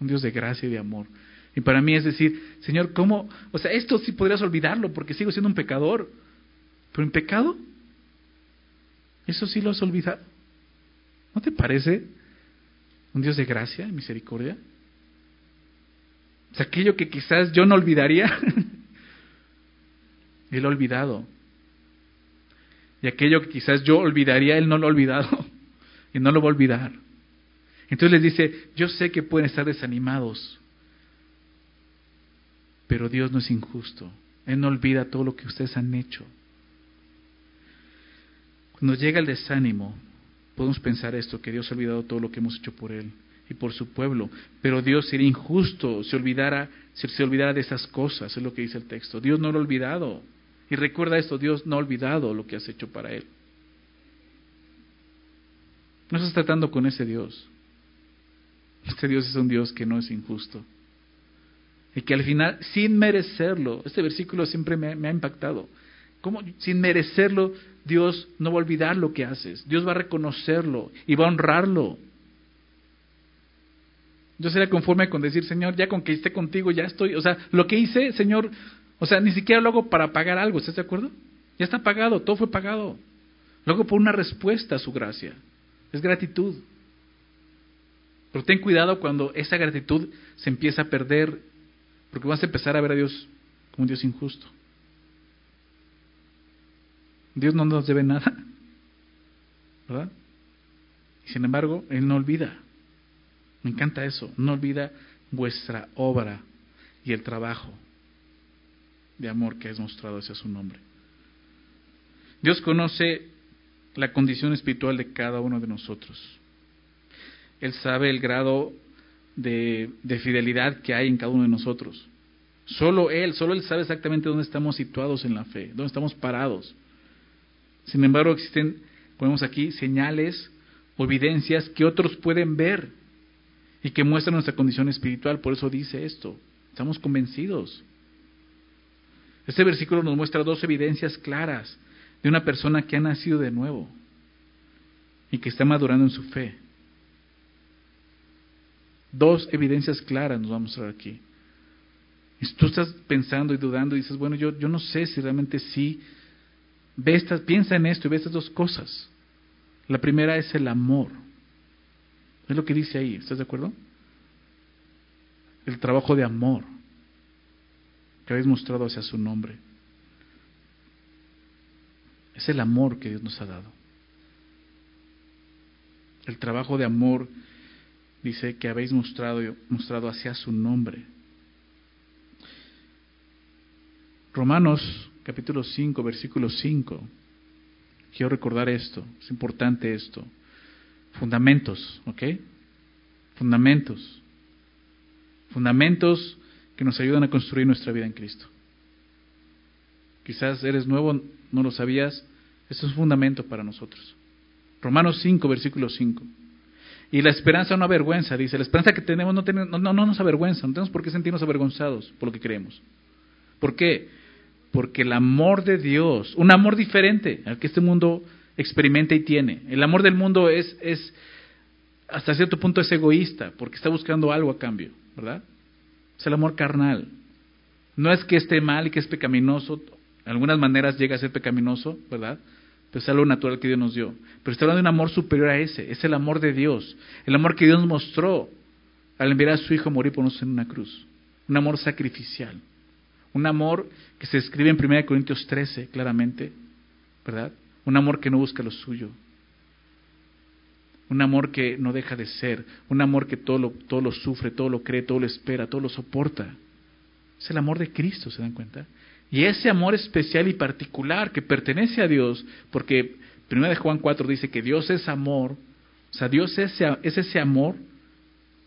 un Dios de gracia y de amor. Y para mí es decir, Señor, ¿cómo? O sea, esto sí podrías olvidarlo porque sigo siendo un pecador. Pero en pecado, eso sí lo has olvidado. ¿No te parece un Dios de gracia y misericordia? O sea, aquello que quizás yo no olvidaría, Él ha olvidado. Y aquello que quizás yo olvidaría, Él no lo ha olvidado. Y no lo va a olvidar. Entonces les dice, yo sé que pueden estar desanimados, pero Dios no es injusto. Él no olvida todo lo que ustedes han hecho. Cuando llega el desánimo, podemos pensar esto, que Dios ha olvidado todo lo que hemos hecho por Él y por su pueblo, pero Dios sería injusto si olvidara, si se olvidara de esas cosas, es lo que dice el texto. Dios no lo ha olvidado. Y recuerda esto, Dios no ha olvidado lo que has hecho para Él. No estás tratando con ese Dios. Este Dios es un Dios que no es injusto. Y que al final, sin merecerlo, este versículo siempre me, ha impactado. ¿Cómo sin merecerlo Dios no va a olvidar lo que haces? Dios va a reconocerlo y va a honrarlo. Yo sería conforme con decir, Señor, ya con que esté contigo, ya estoy. O sea, lo que hice, Señor, o sea, ni siquiera lo hago para pagar algo, ¿estás de acuerdo? Ya está pagado, todo fue pagado. Lo hago por una respuesta a su gracia. Es gratitud. Pero ten cuidado cuando esa gratitud se empieza a perder, porque vas a empezar a ver a Dios como un Dios injusto. Dios no nos debe nada, ¿verdad? Y sin embargo, Él no olvida. Me encanta eso, no olvida vuestra obra y el trabajo de amor que es mostrado hacia su nombre. Dios conoce la condición espiritual de cada uno de nosotros. Él sabe el grado de, de, fidelidad que hay en cada uno de nosotros. Solo Él, solo Él sabe exactamente dónde estamos situados en la fe, dónde estamos parados. Sin embargo, existen, ponemos aquí, señales o evidencias que otros pueden ver y que muestran nuestra condición espiritual. Por eso dice esto. Estamos convencidos. Este versículo nos muestra dos evidencias claras de una persona que ha nacido de nuevo y que está madurando en su fe. Dos evidencias claras nos va a mostrar aquí. Si tú estás pensando y dudando y dices, bueno, yo, yo no sé si realmente sí Ve estas, piensa en esto y ve estas dos cosas. La primera es el amor. Es lo que dice ahí, ¿estás de acuerdo? El trabajo de amor que habéis mostrado hacia su nombre. Es el amor que Dios nos ha dado. El trabajo de amor dice que habéis mostrado, mostrado hacia su nombre. Romanos capítulo 5, versículo 5. Quiero recordar esto, es importante esto. Fundamentos, ¿ok? Fundamentos. Fundamentos que nos ayudan a construir nuestra vida en Cristo. Quizás eres nuevo, no lo sabías. Esto es un fundamento para nosotros. Romanos 5, versículo 5. Y la esperanza no avergüenza, dice. La esperanza que tenemos no, no, no, no nos avergüenza. No tenemos por qué sentirnos avergonzados por lo que creemos. ¿Por qué? Porque el amor de Dios, un amor diferente al que este mundo experimenta y tiene. El amor del mundo es, es hasta cierto punto es egoísta, porque está buscando algo a cambio, ¿verdad? Es el amor carnal. No es que esté mal y que es pecaminoso, de algunas maneras llega a ser pecaminoso, ¿verdad? Pero es algo natural que Dios nos dio. Pero está hablando de un amor superior a ese, es el amor de Dios, el amor que Dios nos mostró al enviar a su Hijo a morir por nosotros en una cruz. Un amor sacrificial. Un amor que se escribe en 1 Corintios 13 claramente, ¿verdad? Un amor que no busca lo suyo. Un amor que no deja de ser. Un amor que todo lo, todo lo sufre, todo lo cree, todo lo espera, todo lo soporta. Es el amor de Cristo, ¿se dan cuenta? Y ese amor especial y particular que pertenece a Dios, porque 1 de Juan 4 dice que Dios es amor, o sea, Dios es, es ese amor,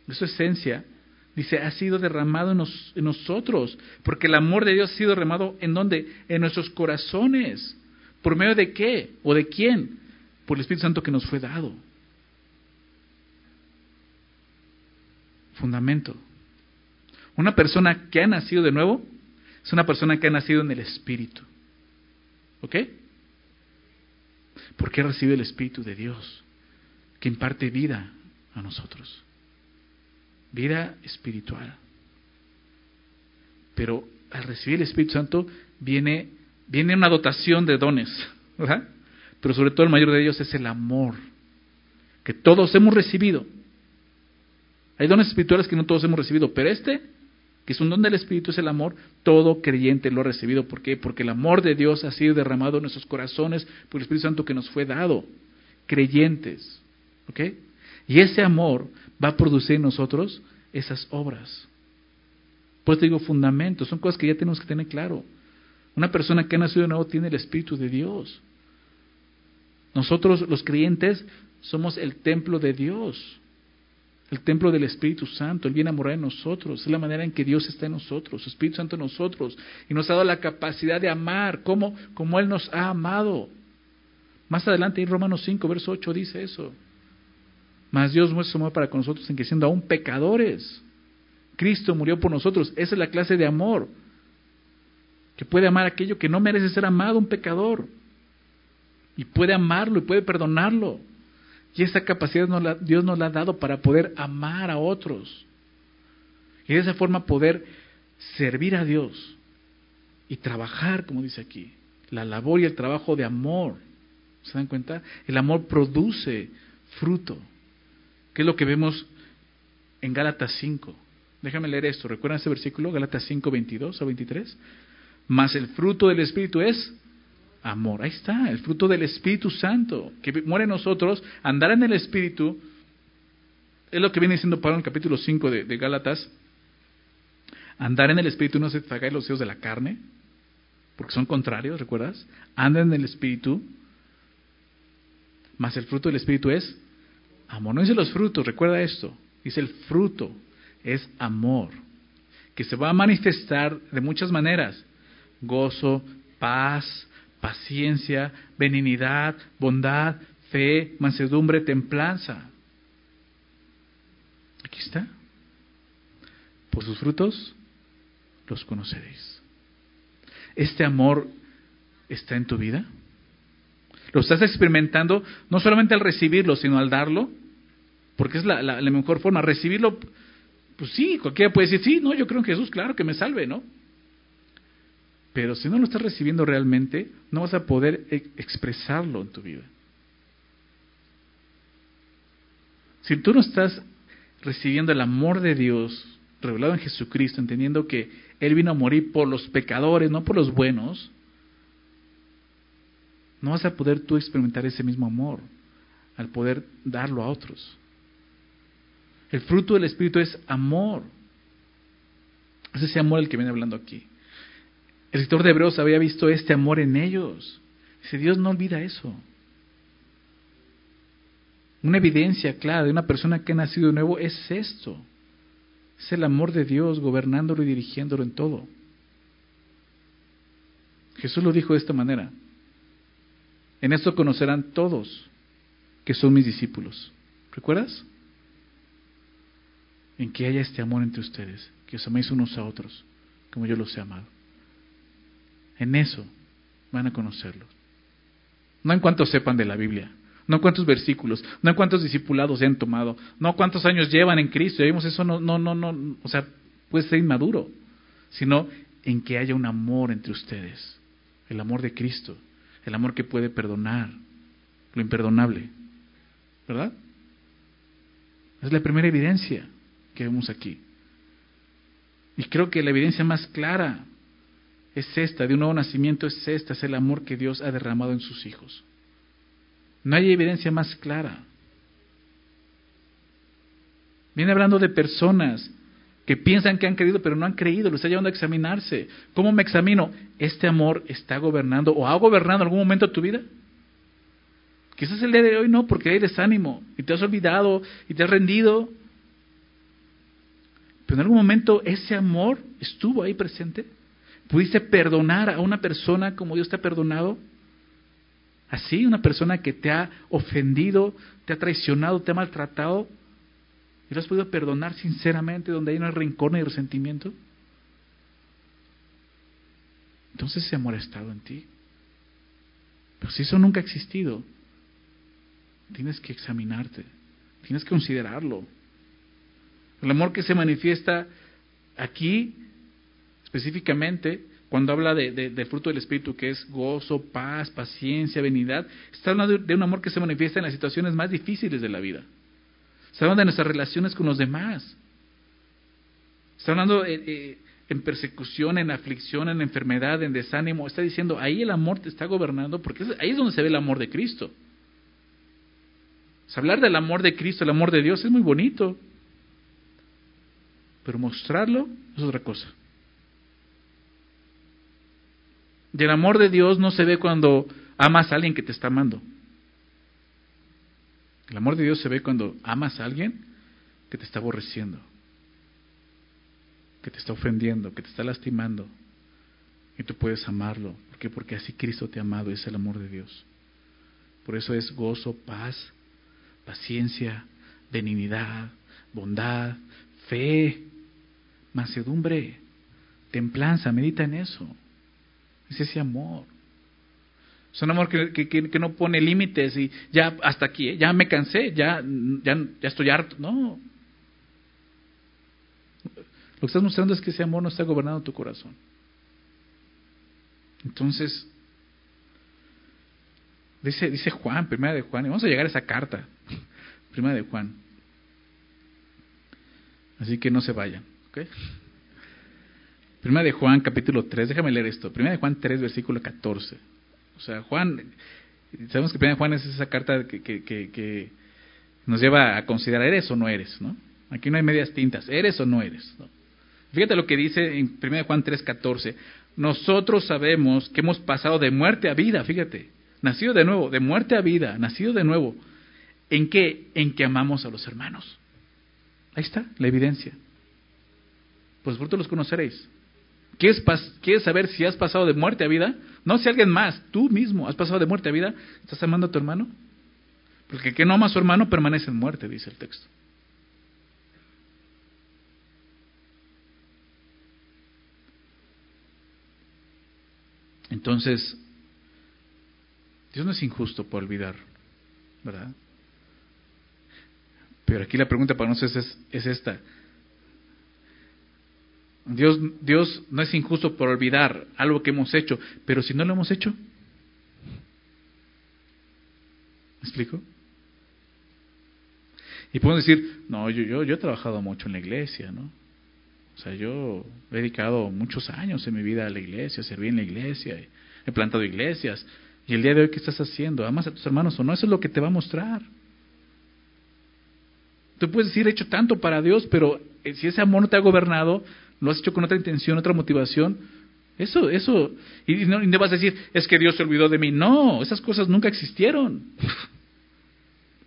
es su esencia, dice, ha sido derramado en, en, nosotros, porque el amor de Dios ha sido derramado en dónde? En nuestros corazones. ¿Por medio de qué? ¿O de quién? Por el Espíritu Santo que nos fue dado. Fundamento. Una persona que ha nacido de nuevo es una persona que ha nacido en el Espíritu. ¿Ok? Porque recibe el Espíritu de Dios, que imparte vida a nosotros. Vida espiritual. Pero al recibir el Espíritu Santo viene, viene una dotación de dones, ¿verdad? Pero sobre todo el mayor de ellos es el amor, que todos hemos recibido. Hay dones espirituales que no todos hemos recibido, pero este que es un don del Espíritu, es el amor, todo creyente lo ha recibido. ¿Por qué? Porque el amor de Dios ha sido derramado en nuestros corazones por el Espíritu Santo que nos fue dado, creyentes. ¿Ok? Y ese amor va a producir en nosotros esas obras. Pues te digo, fundamentos, son cosas que ya tenemos que tener claro. Una persona que ha nacido de nuevo tiene el Espíritu de Dios. Nosotros los creyentes somos el templo de Dios el templo del Espíritu Santo, Él viene a morar en nosotros, es la manera en que Dios está en nosotros, su Espíritu Santo en nosotros, y nos ha dado la capacidad de amar, como, como Él nos ha amado. Más adelante en Romanos 5, verso 8 dice eso. Mas Dios muestra su amor para con nosotros en que siendo aún pecadores, Cristo murió por nosotros. Esa es la clase de amor que puede amar aquello que no merece ser amado, un pecador. Y puede amarlo y puede perdonarlo. Y esa capacidad Dios nos la ha dado para poder amar a otros. Y de esa forma poder servir a Dios y trabajar, como dice aquí. La labor y el trabajo de amor. ¿Se dan cuenta? El amor produce fruto. ¿Qué es lo que vemos en Gálatas 5? Déjame leer esto. ¿Recuerdan ese versículo? Gálatas 5, 22 o 23. Mas el fruto del Espíritu es amor. Ahí está, el fruto del Espíritu Santo, que muere en nosotros, andar en el Espíritu, es lo que viene diciendo Pablo en el capítulo 5 de, de Gálatas. Andar en el Espíritu no se en los deseos de la carne, porque son contrarios, ¿recuerdas? Anda en el Espíritu, más el fruto del Espíritu es amor. No dice los frutos, recuerda esto. Dice el fruto es amor, que se va a manifestar de muchas maneras. Gozo, paz, paciencia, benignidad, bondad, fe, mansedumbre, templanza. Aquí está. Por sus frutos los conoceréis. ¿Este amor está en tu vida? ¿Lo estás experimentando no solamente al recibirlo, sino al darlo? Porque es la, mejor forma. Recibirlo, pues sí, cualquiera puede decir, sí, no, yo creo en Jesús, claro que me salve, ¿no? Pero si no lo estás recibiendo realmente, no vas a poder e-, expresarlo en tu vida. Si tú no estás recibiendo el amor de Dios revelado en Jesucristo, entendiendo que Él vino a morir por los pecadores, no por los buenos, no vas a poder tú experimentar ese mismo amor al poder darlo a otros. El fruto del Espíritu es amor. Es ese amor el que viene hablando aquí. El escritor de Hebreos había visto este amor en ellos. Dice, Dios no olvida eso. Una evidencia clara de una persona que ha nacido de nuevo es esto. Es el amor de Dios gobernándolo y dirigiéndolo en todo. Jesús lo dijo de esta manera. En esto conocerán todos que son mis discípulos. ¿Recuerdas? En que haya este amor entre ustedes, que os améis unos a otros, como yo los he amado. En eso van a conocerlo. No en cuanto sepan de la Biblia, no en cuántos versículos, no en cuántos discipulados se han tomado, no cuántos años llevan en Cristo. Vimos eso, no, no, no, no, o sea, puede ser inmaduro, sino en que haya un amor entre ustedes, el amor de Cristo, el amor que puede perdonar lo imperdonable, ¿verdad? Es la primera evidencia que vemos aquí. Y creo que la evidencia más clara es esta, de un nuevo nacimiento es esta, es el amor que Dios ha derramado en sus hijos. No hay evidencia más clara. Viene hablando de personas que piensan que han creído, pero no han creído, lo está llevando a examinarse. ¿Cómo me examino? ¿Este amor está gobernando o ha gobernado en algún momento tu vida? Quizás el día de hoy no, porque hay desánimo y te has olvidado y te has rendido. Pero en algún momento ese amor estuvo ahí presente. ¿Pudiste perdonar a una persona como Dios te ha perdonado? Así, una persona que te ha ofendido, te ha traicionado, te ha maltratado, y lo has podido perdonar sinceramente, donde hay no hay rencor ni resentimiento. Entonces ese amor ha estado en ti. Pero si eso nunca ha existido, tienes que examinarte, tienes que considerarlo. El amor que se manifiesta aquí, específicamente, cuando habla de, fruto del Espíritu, que es gozo, paz, paciencia, benignidad, está hablando de, un amor que se manifiesta en las situaciones más difíciles de la vida. Está hablando de nuestras relaciones con los demás. Está hablando eh, eh, en persecución, en aflicción, en enfermedad, en desánimo. Está diciendo, ahí el amor te está gobernando, porque ahí es donde se ve el amor de Cristo. hablar del amor de Cristo, el amor de Dios, es muy bonito. Pero mostrarlo es otra cosa. Y el amor de Dios no se ve cuando amas a alguien que te está amando. El amor de Dios se ve cuando amas a alguien que te está aborreciendo, que te está ofendiendo, que te está lastimando. Y tú puedes amarlo. ¿Por qué? Porque así Cristo te ha amado, es el amor de Dios. Por eso es gozo, paz, paciencia, benignidad, bondad, fe, mansedumbre, templanza. Medita en eso. Es ese amor. Es un amor que, que, no pone límites y ya hasta aquí, ¿eh? ya me cansé, ya, ya, ya estoy harto. No. Lo que estás mostrando es que ese amor no está gobernando tu corazón. Entonces, dice, dice Juan, primera de Juan, y vamos a llegar a esa carta, primera de Juan. Así que no se vayan, ¿ok? Primera de Juan, capítulo 3, déjame leer esto. Primera de Juan 3, versículo 14. O sea, Juan, sabemos que Primera de Juan es esa carta que, que, nos lleva a considerar, ¿eres o no eres? ¿no? Aquí no hay medias tintas, ¿eres o no eres? Fíjate lo que dice en Primera de Juan 3, 14. Nosotros sabemos que hemos pasado de muerte a vida, fíjate. Nacido de nuevo, de muerte a vida, nacido de nuevo. ¿En qué? En que amamos a los hermanos. Ahí está la evidencia. Pues vosotros los conoceréis. ¿Quieres, saber si has pasado de muerte a vida? No si alguien más, tú mismo has pasado de muerte a vida. ¿Estás amando a tu hermano? Porque el que no ama a su hermano permanece en muerte, dice el texto. Entonces, Dios no es injusto por olvidar, ¿verdad? Pero aquí la pregunta para nosotros es, es esta. Dios, Dios no es injusto por olvidar algo que hemos hecho, pero si no lo hemos hecho, ¿me explico? Y podemos decir, no, yo, yo, yo he trabajado mucho en la iglesia, ¿no? O sea, yo he dedicado muchos años en mi vida a la iglesia, serví en la iglesia, he plantado iglesias. Y el día de hoy, ¿qué estás haciendo? ¿Amas a tus hermanos o no? Eso es lo que te va a mostrar. Tú puedes decir, he hecho tanto para Dios, pero eh, si ese amor no te ha gobernado, lo has hecho con otra intención, otra motivación, eso, eso, y no, y no vas a decir, es que Dios se olvidó de mí. No, esas cosas nunca existieron.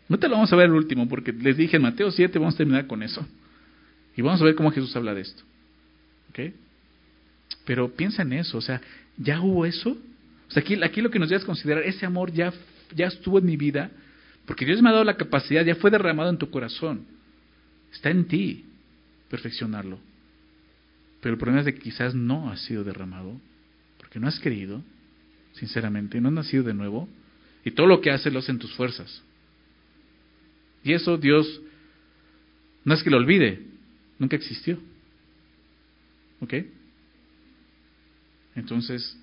No te lo vamos a ver el último, porque les dije en Mateo 7, vamos a terminar con eso. Y vamos a ver cómo Jesús habla de esto. ¿Ok? Pero piensa en eso, o sea, ¿ya hubo eso? O sea, aquí, aquí lo que nos debes considerar, ese amor ya, ya estuvo en mi vida, porque Dios me ha dado la capacidad, ya fue derramado en tu corazón. Está en ti perfeccionarlo. Pero el problema es que quizás no ha sido derramado, porque no has querido, sinceramente, no has nacido de nuevo, y todo lo que haces lo hace en tus fuerzas. Y eso Dios no es que lo olvide, nunca existió. ¿Ok? Entonces,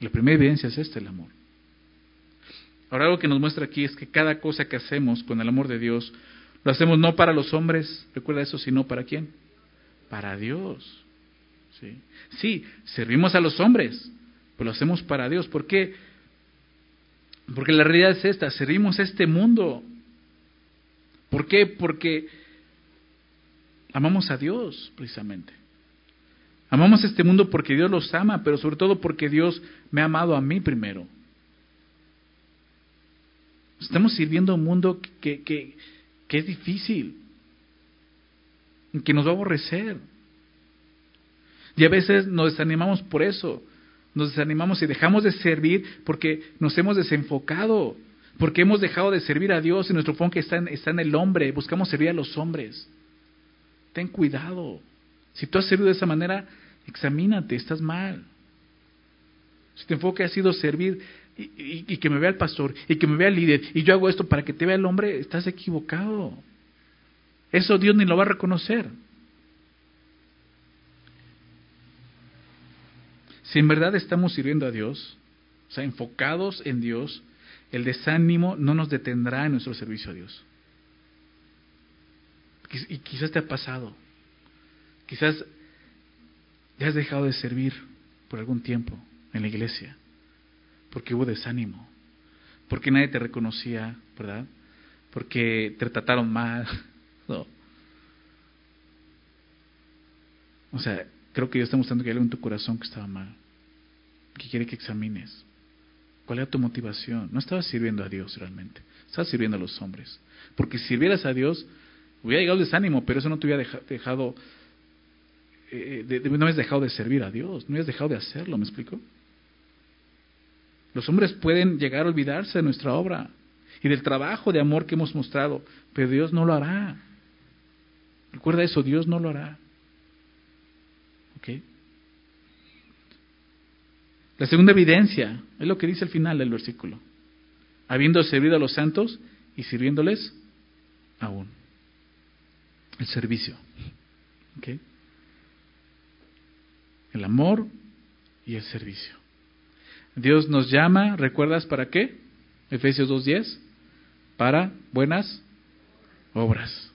la primera evidencia es esta, el amor. Ahora algo que nos muestra aquí es que cada cosa que hacemos con el amor de Dios, lo hacemos no para los hombres, recuerda eso, sino para quién? Para Dios. Sí, sí servimos a los hombres, pero lo hacemos para Dios. ¿Por qué? Porque la realidad es esta, servimos a este mundo. ¿Por qué? Porque amamos a Dios, precisamente. Amamos a este mundo porque Dios los ama, pero sobre todo porque Dios me ha amado a mí primero. Estamos sirviendo a un mundo que, que, que es difícil, que nos va a aborrecer. Y a veces nos desanimamos por eso nos desanimamos y dejamos de servir porque nos hemos desenfocado, porque hemos dejado de servir a Dios y nuestro enfoque está en, está en el hombre, buscamos servir a los hombres. Ten cuidado. Si tú has servido de esa manera, examínate, estás mal. Si tu enfoque ha sido servir y, y, que me vea el pastor y que me vea el líder y yo hago esto para que te vea el hombre, estás equivocado. Eso Dios ni lo va a reconocer. Si en verdad estamos sirviendo a Dios, o sea, enfocados en Dios, el desánimo no nos detendrá en nuestro servicio a Dios. Y quizás te ha pasado. Quizás ya has dejado de servir por algún tiempo en la iglesia, porque hubo desánimo, porque nadie te reconocía, ¿verdad? Porque te trataron mal. No. O sea, creo que Dios está mostrando que hay algo en tu corazón que estaba mal que quiere que examines. ¿Cuál era tu motivación? No estabas sirviendo a Dios realmente, estabas sirviendo a los hombres. Porque si sirvieras a Dios, hubiera llegado el desánimo, pero eso no te hubiera dejado, eh, de, no hubieras dejado de servir a Dios, no hubieras dejado de hacerlo, ¿me explico? Los hombres pueden llegar a olvidarse de nuestra obra y del trabajo de amor que hemos mostrado, pero Dios no lo hará. Recuerda eso, Dios no lo hará. ¿Ok? La segunda evidencia es lo que dice al final del versículo. Habiendo servido a los santos y sirviéndoles aún. El servicio. El amor y el servicio. Dios nos llama, ¿recuerdas para qué? Efesios 2.10. Para buenas obras.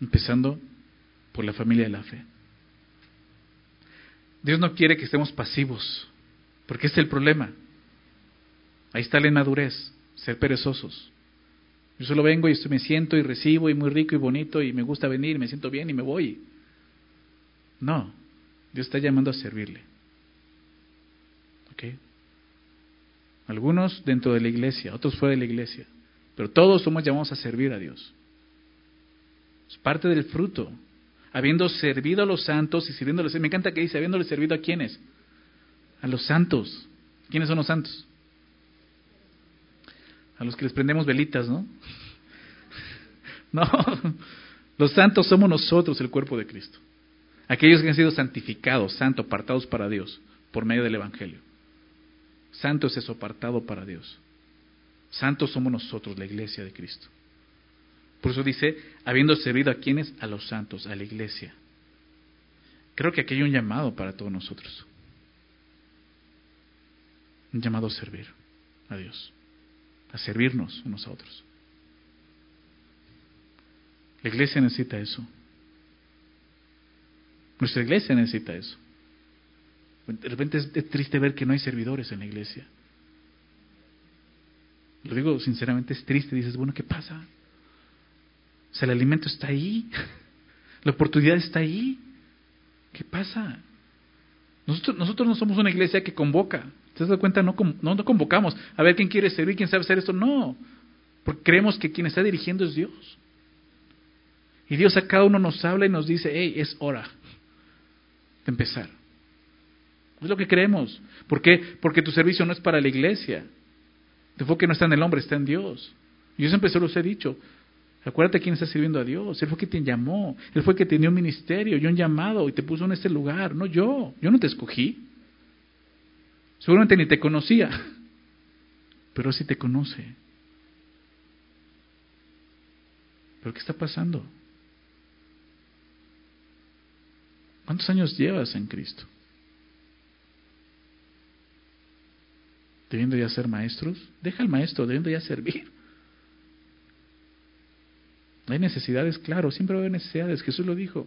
Empezando por la familia de la fe. Dios no quiere que estemos pasivos, porque ese es el problema. Ahí está la inmadurez, ser perezosos. Yo solo vengo y me siento y recibo y muy rico y bonito y me gusta venir, y me siento bien y me voy. No, Dios está llamando a servirle. ¿Ok? Algunos dentro de la iglesia, otros fuera de la iglesia, pero todos somos llamados a servir a Dios. Es parte del fruto habiendo servido a los santos y sirviéndoles. Me encanta que dice, habiéndole servido a quiénes? A los santos. ¿Quiénes son los santos? A los que les prendemos velitas, ¿no? No, los santos somos nosotros, el cuerpo de Cristo. Aquellos que han sido santificados, santos, apartados para Dios, por medio del Evangelio. Santo es eso, apartado para Dios. Santos somos nosotros, la iglesia de Cristo. Por eso dice, habiendo servido a quienes? A los santos, a la iglesia. Creo que aquí hay un llamado para todos nosotros. Un llamado a servir a Dios, a servirnos unos a otros. La iglesia necesita eso. Nuestra iglesia necesita eso. De repente es triste ver que no hay servidores en la iglesia. lo digo sinceramente, es triste. Dices, bueno, ¿qué pasa? O sea, el alimento está ahí, la oportunidad está ahí. ¿Qué pasa? Nosotros, no somos una iglesia que convoca. ¿Te das cuenta? No, convocamos. A ver quién quiere servir, quién sabe hacer esto. No. Porque creemos que quien está dirigiendo es Dios. Y Dios a cada uno nos habla y nos dice, hey, es hora de empezar. Es lo que creemos. ¿Por qué? Porque tu servicio no es para la iglesia. Tu enfoque no está en el hombre, está en Dios. Yo siempre se los he dicho. Acuérdate quién está sirviendo a Dios. Él fue quien te llamó. Él fue quien te dio un ministerio y un llamado y te puso en este lugar. No yo. Yo no te escogí. Seguramente ni te conocía. Pero sí te conoce. ¿Pero qué está pasando? ¿Cuántos años llevas en Cristo? ¿Debiendo ya ser maestros? Deja al maestro, debiendo ya servir. Hay necesidades, claro, siempre va a haber necesidades, Jesús lo dijo.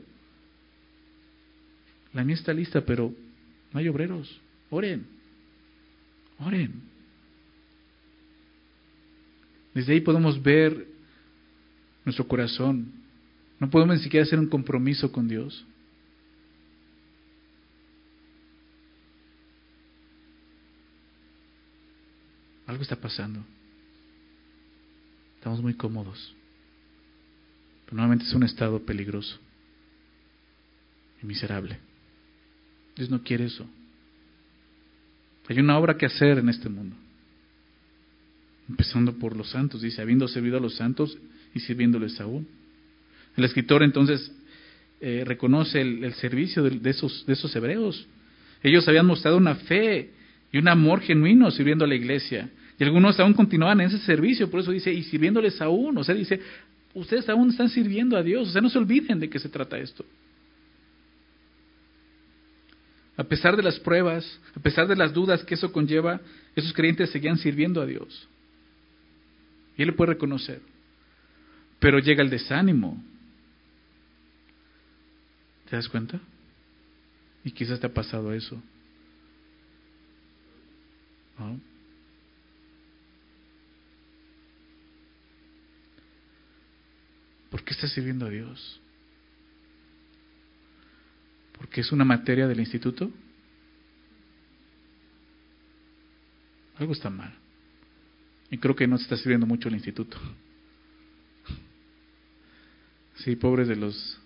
La mía está lista, pero no hay obreros. Oren, oren. Desde ahí podemos ver nuestro corazón. No podemos ni siquiera hacer un compromiso con Dios. Algo está pasando. Estamos muy cómodos. Nuevamente es un estado peligroso y miserable. Dios no quiere eso. Hay una obra que hacer en este mundo. Empezando por los santos, dice, habiendo servido a los santos y sirviéndoles aún. El escritor entonces eh, reconoce el, servicio de, esos, de esos hebreos. Ellos habían mostrado una fe y un amor genuino sirviendo a la iglesia. Y algunos aún continuaban en ese servicio, por eso dice, y sirviéndoles aún. O sea, dice, ustedes aún están sirviendo a Dios. O sea, no se olviden de qué se trata esto. A pesar de las pruebas, a pesar de las dudas que eso conlleva, esos creyentes seguían sirviendo a Dios. Y él lo puede reconocer. Pero llega el desánimo. ¿Te das cuenta? Y quizás te ha pasado eso. ¿Por qué estás sirviendo a Dios? ¿Porque es una materia del instituto? Algo está mal. Y creo que no se está sirviendo mucho el instituto. Sí, pobres de los,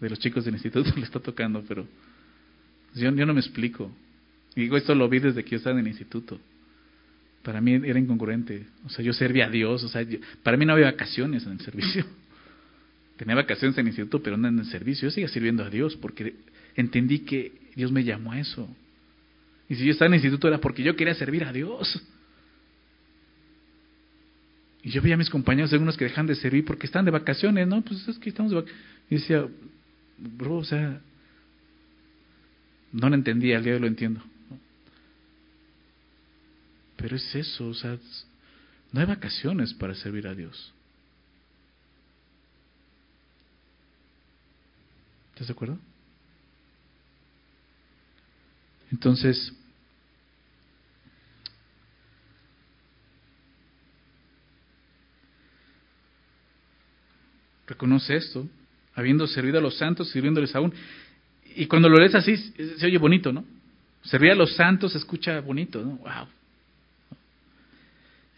de los chicos del instituto le está tocando, pero yo, yo no me explico. Y digo, esto lo vi desde que yo estaba en el instituto. Para mí era incongruente. O sea, yo servía a Dios. O sea, para mí no había vacaciones en el servicio. Tenía vacaciones en el instituto, pero no en el servicio. Yo seguía sirviendo a Dios porque entendí que Dios me llamó a eso. Y si yo estaba en el instituto era porque yo quería servir a Dios. Y yo veía a mis compañeros, algunos que dejan de servir porque están de vacaciones, ¿no? Pues es que estamos de vacaciones. Y decía, bro, o sea, no lo entendía, al día de hoy lo entiendo. Pero es eso, o sea, no hay vacaciones para servir a Dios. ¿Estás de acuerdo? Entonces, reconoce esto, habiendo servido a los santos, sirviéndoles aún. Y cuando lo lees así, se oye bonito, ¿no? Servir a los santos se escucha bonito, ¿no? ¡Wow!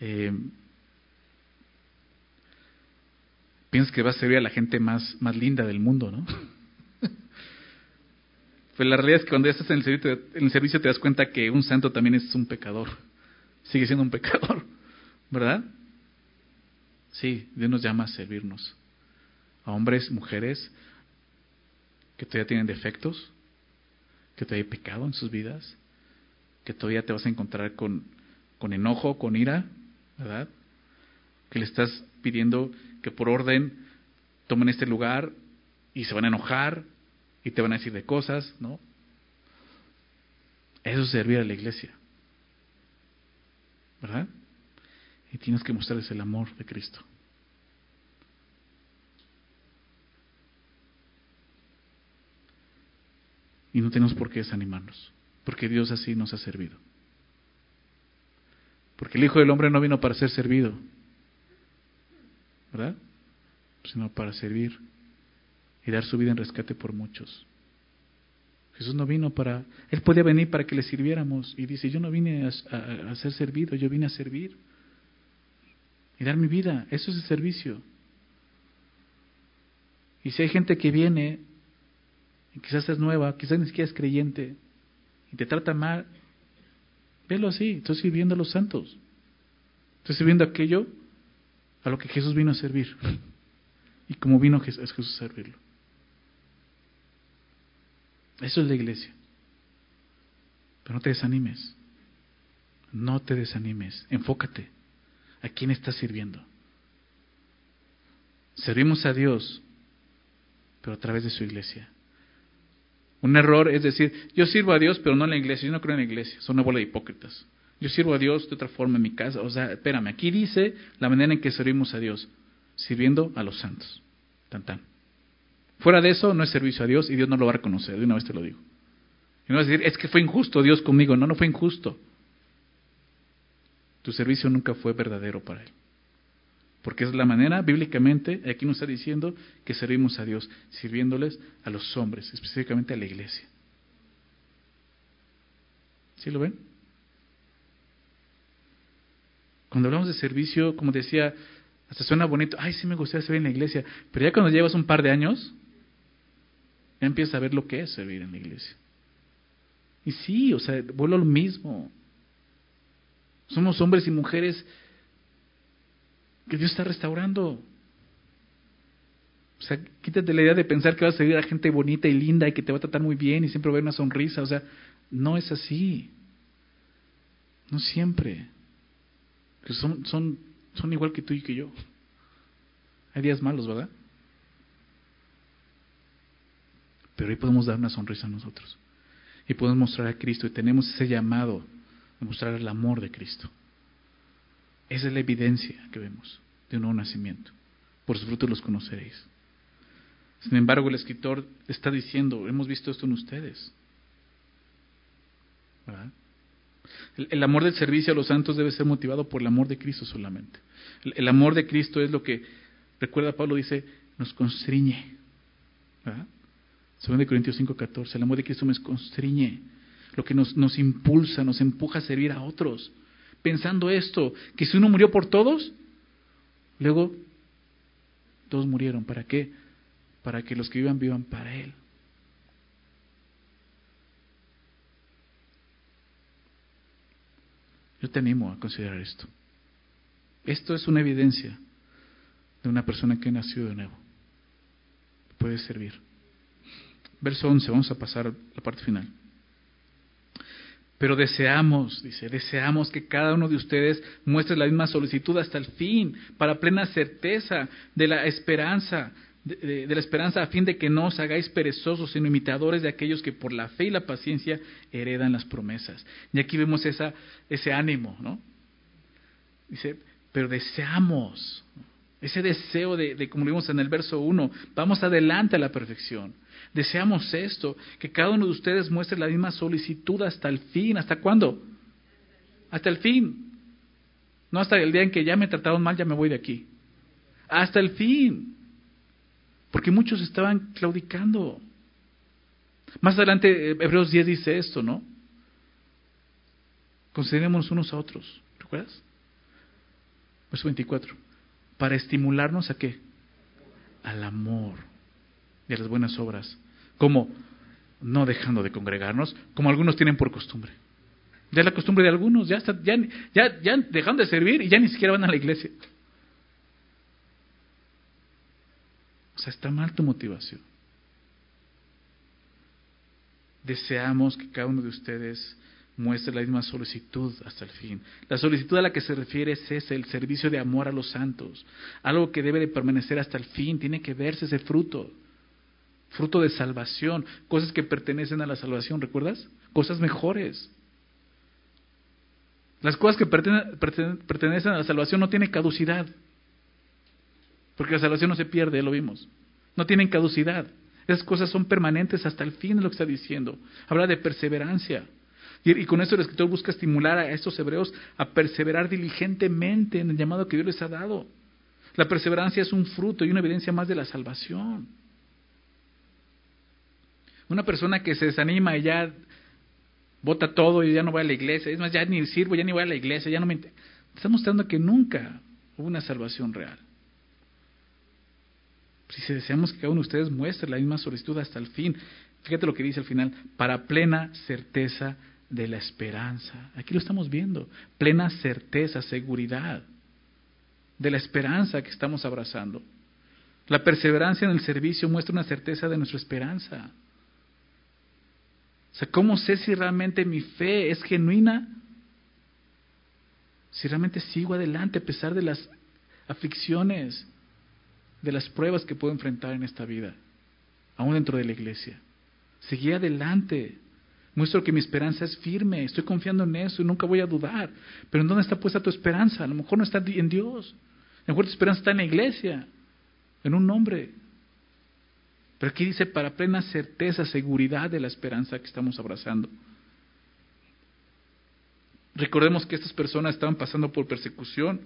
Eh, piensas que vas a servir a la gente más, más linda del mundo, ¿no? Pues la realidad es que cuando estás en el, servicio, en el servicio te das cuenta que un santo también es un pecador. Sigue siendo un pecador, ¿verdad? Sí, Dios nos llama a servirnos. A hombres, mujeres que todavía tienen defectos, que todavía hay pecado en sus vidas, que todavía te vas a encontrar con, con enojo, con ira, ¿verdad? Que le estás pidiendo que por orden tomen este lugar y se van a enojar y te van a decir de cosas, ¿no? Eso es servir a la iglesia. ¿Verdad? Y tienes que mostrarles el amor de Cristo. Y no tenemos por qué desanimarnos, porque Dios así nos ha servido. Porque el Hijo del Hombre no vino para ser servido, ¿verdad? Sino para servir y dar su vida en rescate por muchos. Jesús no vino para, Él podía venir para que le sirviéramos. Y dice, yo no vine a, ser servido, yo vine a servir. Y dar mi vida, eso es el servicio. Y si hay gente que viene, y quizás es nueva, quizás ni siquiera es creyente, y te trata mal, velo así, estoy sirviendo a los santos. Estoy sirviendo aquello a lo que Jesús vino a servir. Y como vino Jesús a servirlo. Eso es la iglesia. Pero no te desanimes. No te desanimes. Enfócate. ¿A quién estás sirviendo? Servimos a Dios, pero a través de su iglesia. Un error es decir, yo sirvo a Dios, pero no en la iglesia. Yo no creo en la iglesia. Son una bola de hipócritas. Yo sirvo a Dios de otra forma en mi casa. O sea, espérame, aquí dice la manera en que servimos a Dios, sirviendo a los santos. Tan tan. Fuera de eso, no es servicio a Dios y Dios no lo va a reconocer, de una vez te lo digo. Y no vas a decir, es que fue injusto Dios conmigo. No, no fue injusto. Tu servicio nunca fue verdadero para Él. Porque es la manera, bíblicamente, aquí nos está diciendo que servimos a Dios, sirviéndoles a los hombres, específicamente a la iglesia. ¿Sí lo ven? Cuando hablamos de servicio, como decía, hasta suena bonito, ay, sí me gustaría servir en la iglesia, pero ya cuando llevas un par de años, ya empiezas a ver lo que es servir en la iglesia. Y sí, o sea, vuelvo a lo mismo. Somos hombres y mujeres que Dios está restaurando. O sea, quítate la idea de pensar que vas a servir a gente bonita y linda y que te va a tratar muy bien y siempre va a haber una sonrisa. O sea, no es así. No siempre. Son, son, son igual que tú y que yo. Hay días malos, ¿verdad? Pero ahí podemos dar una sonrisa a nosotros. Y podemos mostrar a Cristo. Y tenemos ese llamado de mostrar el amor de Cristo. Esa es la evidencia que vemos de un nuevo nacimiento. Por sus frutos los conoceréis. Sin embargo, el escritor está diciendo, hemos visto esto en ustedes. El, amor del servicio a los santos debe ser motivado por el amor de Cristo solamente. El, el amor de Cristo es lo que, recuerda Pablo, dice, nos constriñe. ¿verdad? 2 Corintios 5:14, el amor de Cristo me constriñe, lo que nos, nos impulsa, nos empuja a servir a otros. Pensando esto, que si uno murió por todos, luego todos murieron. ¿Para qué? Para que los que vivan vivan para Él. Yo te animo a considerar esto. Esto es una evidencia de una persona que nació de nuevo. Puede servir. Verso 11, vamos a pasar a la parte final. Pero deseamos, dice, deseamos que cada uno de ustedes muestre la misma solicitud hasta el fin, para plena certeza de la esperanza, de, la esperanza a fin de que no os hagáis perezosos, sino imitadores de aquellos que por la fe y la paciencia heredan las promesas. Y aquí vemos esa, ese ánimo, ¿no? Dice, pero deseamos, ese deseo de, de, como vimos en el verso 1, vamos adelante a la perfección. Deseamos esto, que cada uno de ustedes muestre la misma solicitud hasta el fin. ¿Hasta cuándo? Hasta el fin. No hasta el día en que ya me trataron mal, ya me voy de aquí. Hasta el fin. Porque muchos estaban claudicando. Más adelante, eh, Hebreos 10 dice esto, ¿no? Considerémonos unos a otros. ¿Recuerdas? Verso 24. Para estimularnos a qué? Al amor y a las buenas obras. Como No dejando de congregarnos, como algunos tienen por costumbre. Ya es la costumbre de algunos, ya, está, ya, ya, ya dejan de servir y ya ni siquiera van a la iglesia. O sea, está mal tu motivación. Deseamos que cada uno de ustedes muestre la misma solicitud hasta el fin. La solicitud a la que se refiere es el servicio de amor a los santos. Algo que debe de permanecer hasta el fin, tiene que verse ese fruto fruto de salvación, cosas que pertenecen a la salvación, ¿recuerdas? Cosas mejores. Las cosas que pertenecen a la salvación no tienen caducidad, porque la salvación no se pierde, lo vimos. No tienen caducidad. Esas cosas son permanentes hasta el fin de lo que está diciendo. Habla de perseverancia. Y, con eso el escritor busca estimular a estos hebreos a perseverar diligentemente en el llamado que Dios les ha dado. La perseverancia es un fruto y una evidencia más de la salvación. Una persona que se desanima y ya bota todo y ya no va a la iglesia, es más, ya ni sirvo, ya ni voy a la iglesia, ya no me... Está mostrando que nunca hubo una salvación real. Si deseamos que cada uno de ustedes muestre la misma solicitud hasta el fin, fíjate lo que dice al final, para plena certeza de la esperanza. Aquí lo estamos viendo, plena certeza, seguridad de la esperanza que estamos abrazando. La perseverancia en el servicio muestra una certeza de nuestra esperanza. O sea, ¿cómo sé si realmente mi fe es genuina? Si realmente sigo adelante a pesar de las aflicciones, de las pruebas que puedo enfrentar en esta vida, aún dentro de la iglesia. Seguí adelante. Muestro que mi esperanza es firme, estoy confiando en eso y nunca voy a dudar. Pero ¿en dónde está puesta tu esperanza? A lo mejor no está en Dios. A lo mejor tu esperanza está en la iglesia, en un nombre. Pero aquí dice para plena certeza, seguridad de la esperanza que estamos abrazando. Recordemos que estas personas estaban pasando por persecución,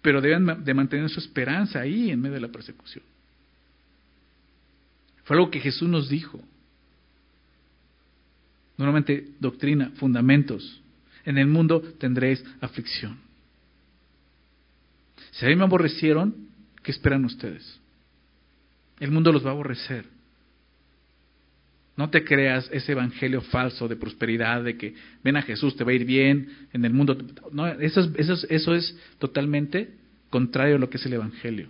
pero deben de mantener su esperanza ahí en medio de la persecución. Fue algo que Jesús nos dijo. Normalmente doctrina, fundamentos. En el mundo tendréis aflicción. Si a mí me aborrecieron, ¿qué esperan ustedes? El mundo los va a aborrecer. No te creas ese evangelio falso de prosperidad, de que ven a Jesús, te va a ir bien, en el mundo. No, eso es, eso eso es totalmente contrario a lo que es el evangelio.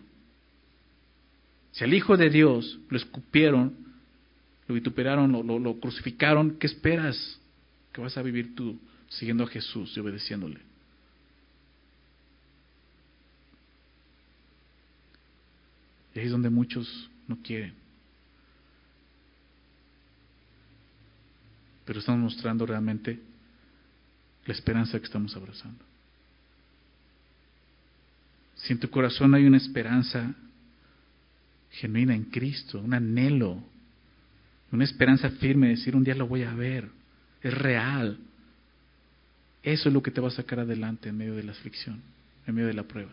Si al Hijo de Dios lo escupieron, lo vituperaron, lo, lo, crucificaron, ¿qué esperas que vas a vivir tú siguiendo a Jesús y obedeciéndole? Y ahí es donde muchos no quieren. Pero estamos mostrando realmente la esperanza que estamos abrazando. Si en tu corazón hay una esperanza genuina en Cristo, un anhelo, una esperanza firme de decir un día lo voy a ver, es real. Eso es lo que te va a sacar adelante en medio de la aflicción, en medio de la prueba.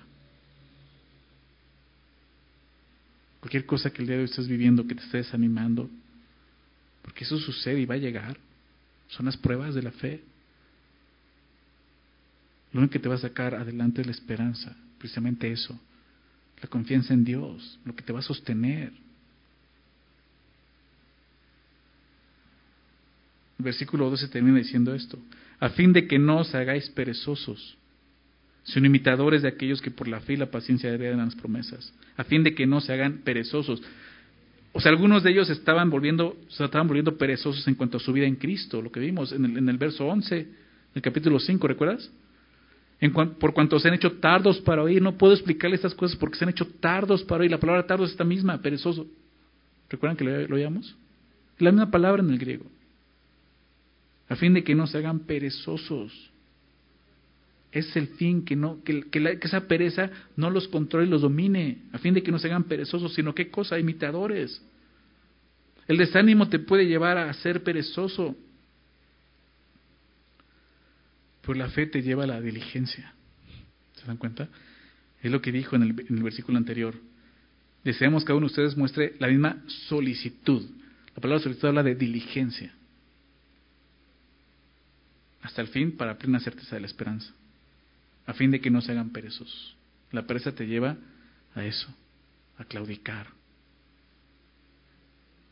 Cualquier cosa que el día de hoy estés viviendo que te esté desanimando, porque eso sucede y va a llegar, son las pruebas de la fe. Lo único que te va a sacar adelante es la esperanza, precisamente eso, la confianza en Dios, lo que te va a sostener. El versículo 12 termina diciendo esto, a fin de que no os hagáis perezosos, sino imitadores de aquellos que por la fe y la paciencia heredan las promesas, a fin de que no se hagan perezosos. O sea, algunos de ellos estaban volviendo, se estaban volviendo perezosos en cuanto a su vida en Cristo, lo que vimos en el, en el verso 11, el capítulo 5, ¿recuerdas? Por cuanto se han hecho tardos para oír, no puedo explicarle estas cosas porque se han hecho tardos para oír. La palabra tardos es esta misma, perezoso. ¿Recuerdan que lo, lo? La misma palabra en el griego. A fin de que no se hagan perezosos es el fin, que, no, que, esa pereza no los controle y los domine, a fin de que no se hagan perezosos, sino qué cosa, imitadores. El desánimo te puede llevar a ser perezoso, pero la fe te lleva a la diligencia. ¿Se dan cuenta? Es lo que dijo en el, en el versículo anterior. Deseamos que cada uno de ustedes muestre la misma solicitud. La palabra solicitud habla de diligencia. Hasta el fin para plena certeza de la esperanza a fin de que no se hagan perezosos. La pereza te lleva a eso, a claudicar.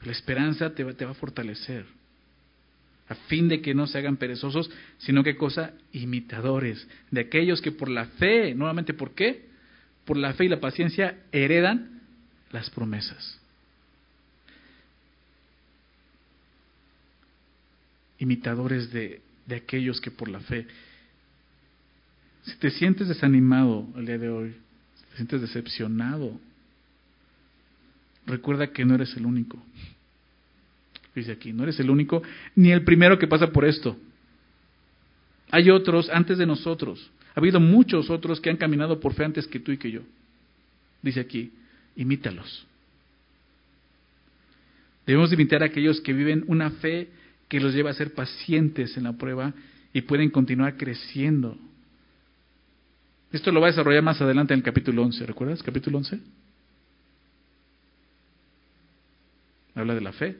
La esperanza te va, te va a fortalecer, a fin de que no se hagan perezosos, sino que cosa, imitadores de aquellos que por la fe, nuevamente, ¿por qué? Por la fe y la paciencia heredan las promesas. Imitadores de, de aquellos que por la fe si te sientes desanimado el día de hoy, si te sientes decepcionado, recuerda que no eres el único. Dice aquí, no eres el único ni el primero que pasa por esto. Hay otros antes de nosotros. Ha habido muchos otros que han caminado por fe antes que tú y que yo. Dice aquí, imítalos. Debemos imitar a aquellos que viven una fe que los lleva a ser pacientes en la prueba y pueden continuar creciendo. Esto lo va a desarrollar más adelante en el capítulo 11, ¿recuerdas? Capítulo 11. Habla de la fe.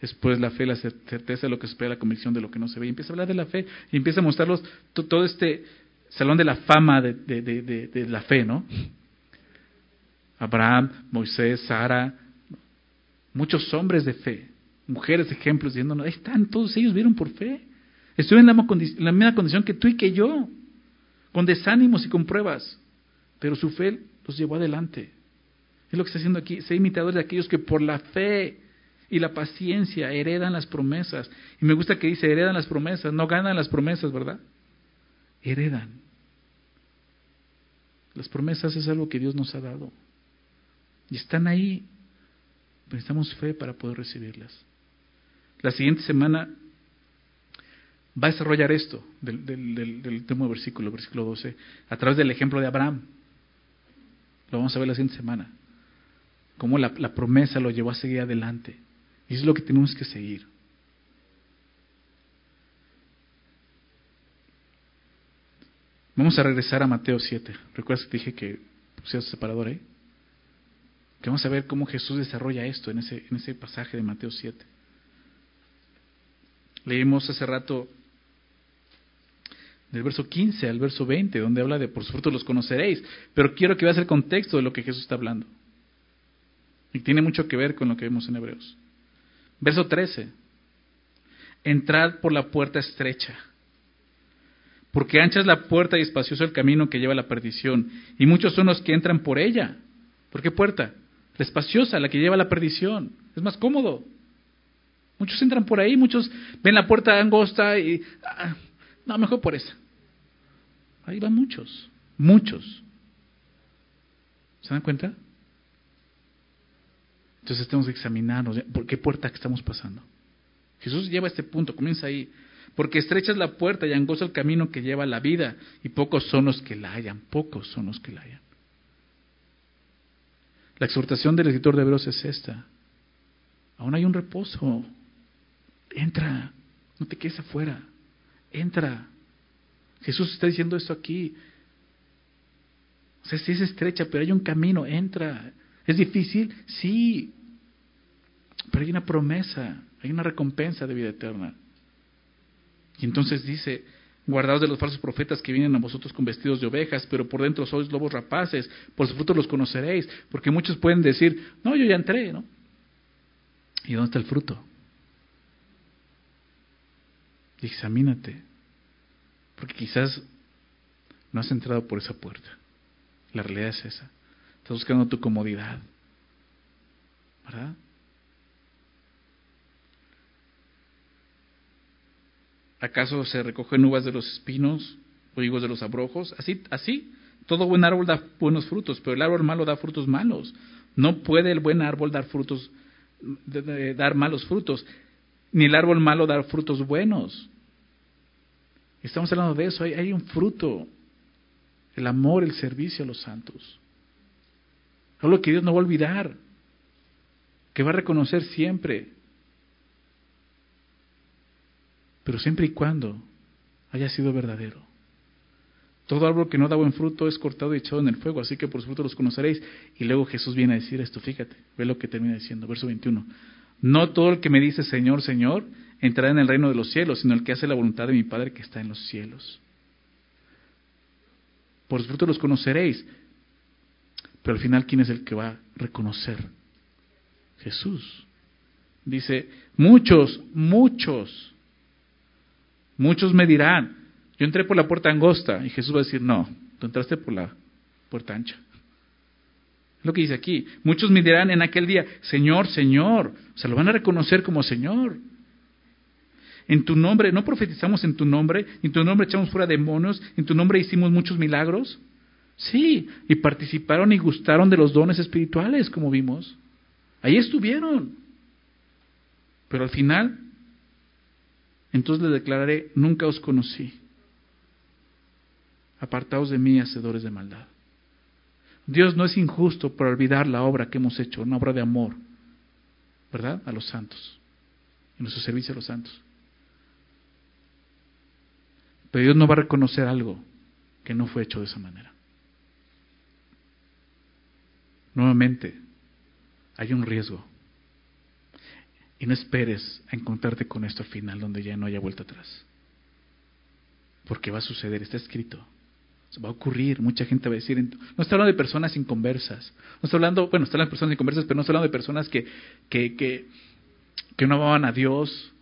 Después la fe, la certeza de lo que se espera, la convicción de lo que no se ve. Y empieza a hablar de la fe y empieza a mostrarlos todo este salón de la fama de, la fe, ¿no? Abraham, Moisés, Sara, muchos hombres de fe, mujeres ejemplos, diciendo, ahí están, todos ellos vieron por fe. Estuvieron en la, misma condición que tú y que yo, con desánimos y con pruebas, pero su fe los llevó adelante. Es lo que está haciendo aquí, ser imitadores de aquellos que por la fe y la paciencia heredan las promesas. Y me gusta que dice, heredan las promesas, no ganan las promesas, ¿verdad? Heredan. Las promesas es algo que Dios nos ha dado. Y están ahí. Necesitamos fe para poder recibirlas. La siguiente semana va a desarrollar esto del, del, del, último versículo, versículo 12, a través del ejemplo de Abraham. Lo vamos a ver la siguiente semana. Cómo la, promesa lo llevó a seguir adelante. Y es lo que tenemos que seguir. Vamos a regresar a Mateo 7. ¿Recuerdas que dije que pusieras separador ahí? Que vamos a ver cómo Jesús desarrolla esto en ese, en ese pasaje de Mateo 7. Leímos hace rato del verso 15 al verso 20, donde habla de por sus frutos los conoceréis, pero quiero que veas el contexto de lo que Jesús está hablando. Y tiene mucho que ver con lo que vemos en Hebreos. Verso 13. Entrad por la puerta estrecha, porque ancha es la puerta y espacioso el camino que lleva a la perdición, y muchos son los que entran por ella. ¿Por qué puerta? La espaciosa, la que lleva a la perdición. Es más cómodo. Muchos entran por ahí, muchos ven la puerta angosta y... Ah, no, mejor por esa. Ahí van muchos, muchos. ¿Se dan cuenta? Entonces tenemos que examinarnos. ¿Por qué puerta estamos pasando? Jesús lleva a este punto, comienza ahí. Porque estrecha es la puerta y angosto el camino que lleva a la vida, y pocos son los que la hallan, pocos son los que la hallan. La exhortación del escritor de Hebreos es esta. Aún hay un reposo. Entra, no te quedes afuera. Entra. Jesús está diciendo esto aquí. O sea, si es estrecha, pero hay un camino, entra. ¿Es difícil? Sí. Pero hay una promesa, hay una recompensa de vida eterna. Y entonces dice, guardados de los falsos profetas que vienen a vosotros con vestidos de ovejas, pero por dentro sois lobos rapaces, por sus frutos los conoceréis, porque muchos pueden decir, no, yo ya entré, ¿no? ¿Y dónde está el fruto? Examínate, porque quizás no has entrado por esa puerta. La realidad es esa. Estás buscando tu comodidad, ¿verdad? ¿Acaso se recogen uvas de los espinos o higos de los abrojos? Así, así. Todo buen árbol da buenos frutos, pero el árbol malo da frutos malos. No puede el buen árbol dar frutos, dar malos frutos, ni el árbol malo dar frutos buenos. Estamos hablando de eso. Hay, un fruto, el amor, el servicio a los santos. Algo que Dios no va a olvidar, que va a reconocer siempre. pero siempre y cuando haya sido verdadero. Todo árbol que no da buen fruto es cortado y echado en el fuego, así que por su fruto los conoceréis. Y luego Jesús viene a decir esto, fíjate, ve lo que termina diciendo, verso 21. No todo el que me dice Señor, Señor, entrará en el reino de los cielos, sino el que hace la voluntad de mi Padre que está en los cielos. Por su fruto los conoceréis. Pero al final, ¿quién es el que va a reconocer? Jesús. Dice, muchos, muchos Muchos me dirán, yo entré por la puerta angosta y Jesús va a decir, no, tú entraste por la puerta ancha. Es lo que dice aquí. Muchos me dirán en aquel día, Señor, Señor. O sea, lo van a reconocer como Señor. En tu nombre, ¿no profetizamos en tu nombre? ¿En tu nombre echamos fuera demonios? ¿En tu nombre hicimos muchos milagros? Sí, y participaron y gustaron de los dones espirituales, como vimos. Ahí estuvieron. Pero al final entonces le declararé, nunca os conocí. Apartaos de mí, hacedores de maldad. Dios no es injusto por olvidar la obra que hemos hecho, una obra de amor, ¿verdad? A los santos. en nuestro servicio a los santos. Pero Dios no va a reconocer algo que no fue hecho de esa manera. Nuevamente, hay un riesgo. Y no esperes a encontrarte con esto al final donde ya no haya vuelta atrás. Porque va a suceder, está escrito. Va a ocurrir, mucha gente va a decir, no está hablando de personas inconversas, no está hablando, bueno, está hablando de personas inconversas, pero no está hablando de personas que, que, que, que no amaban a Dios,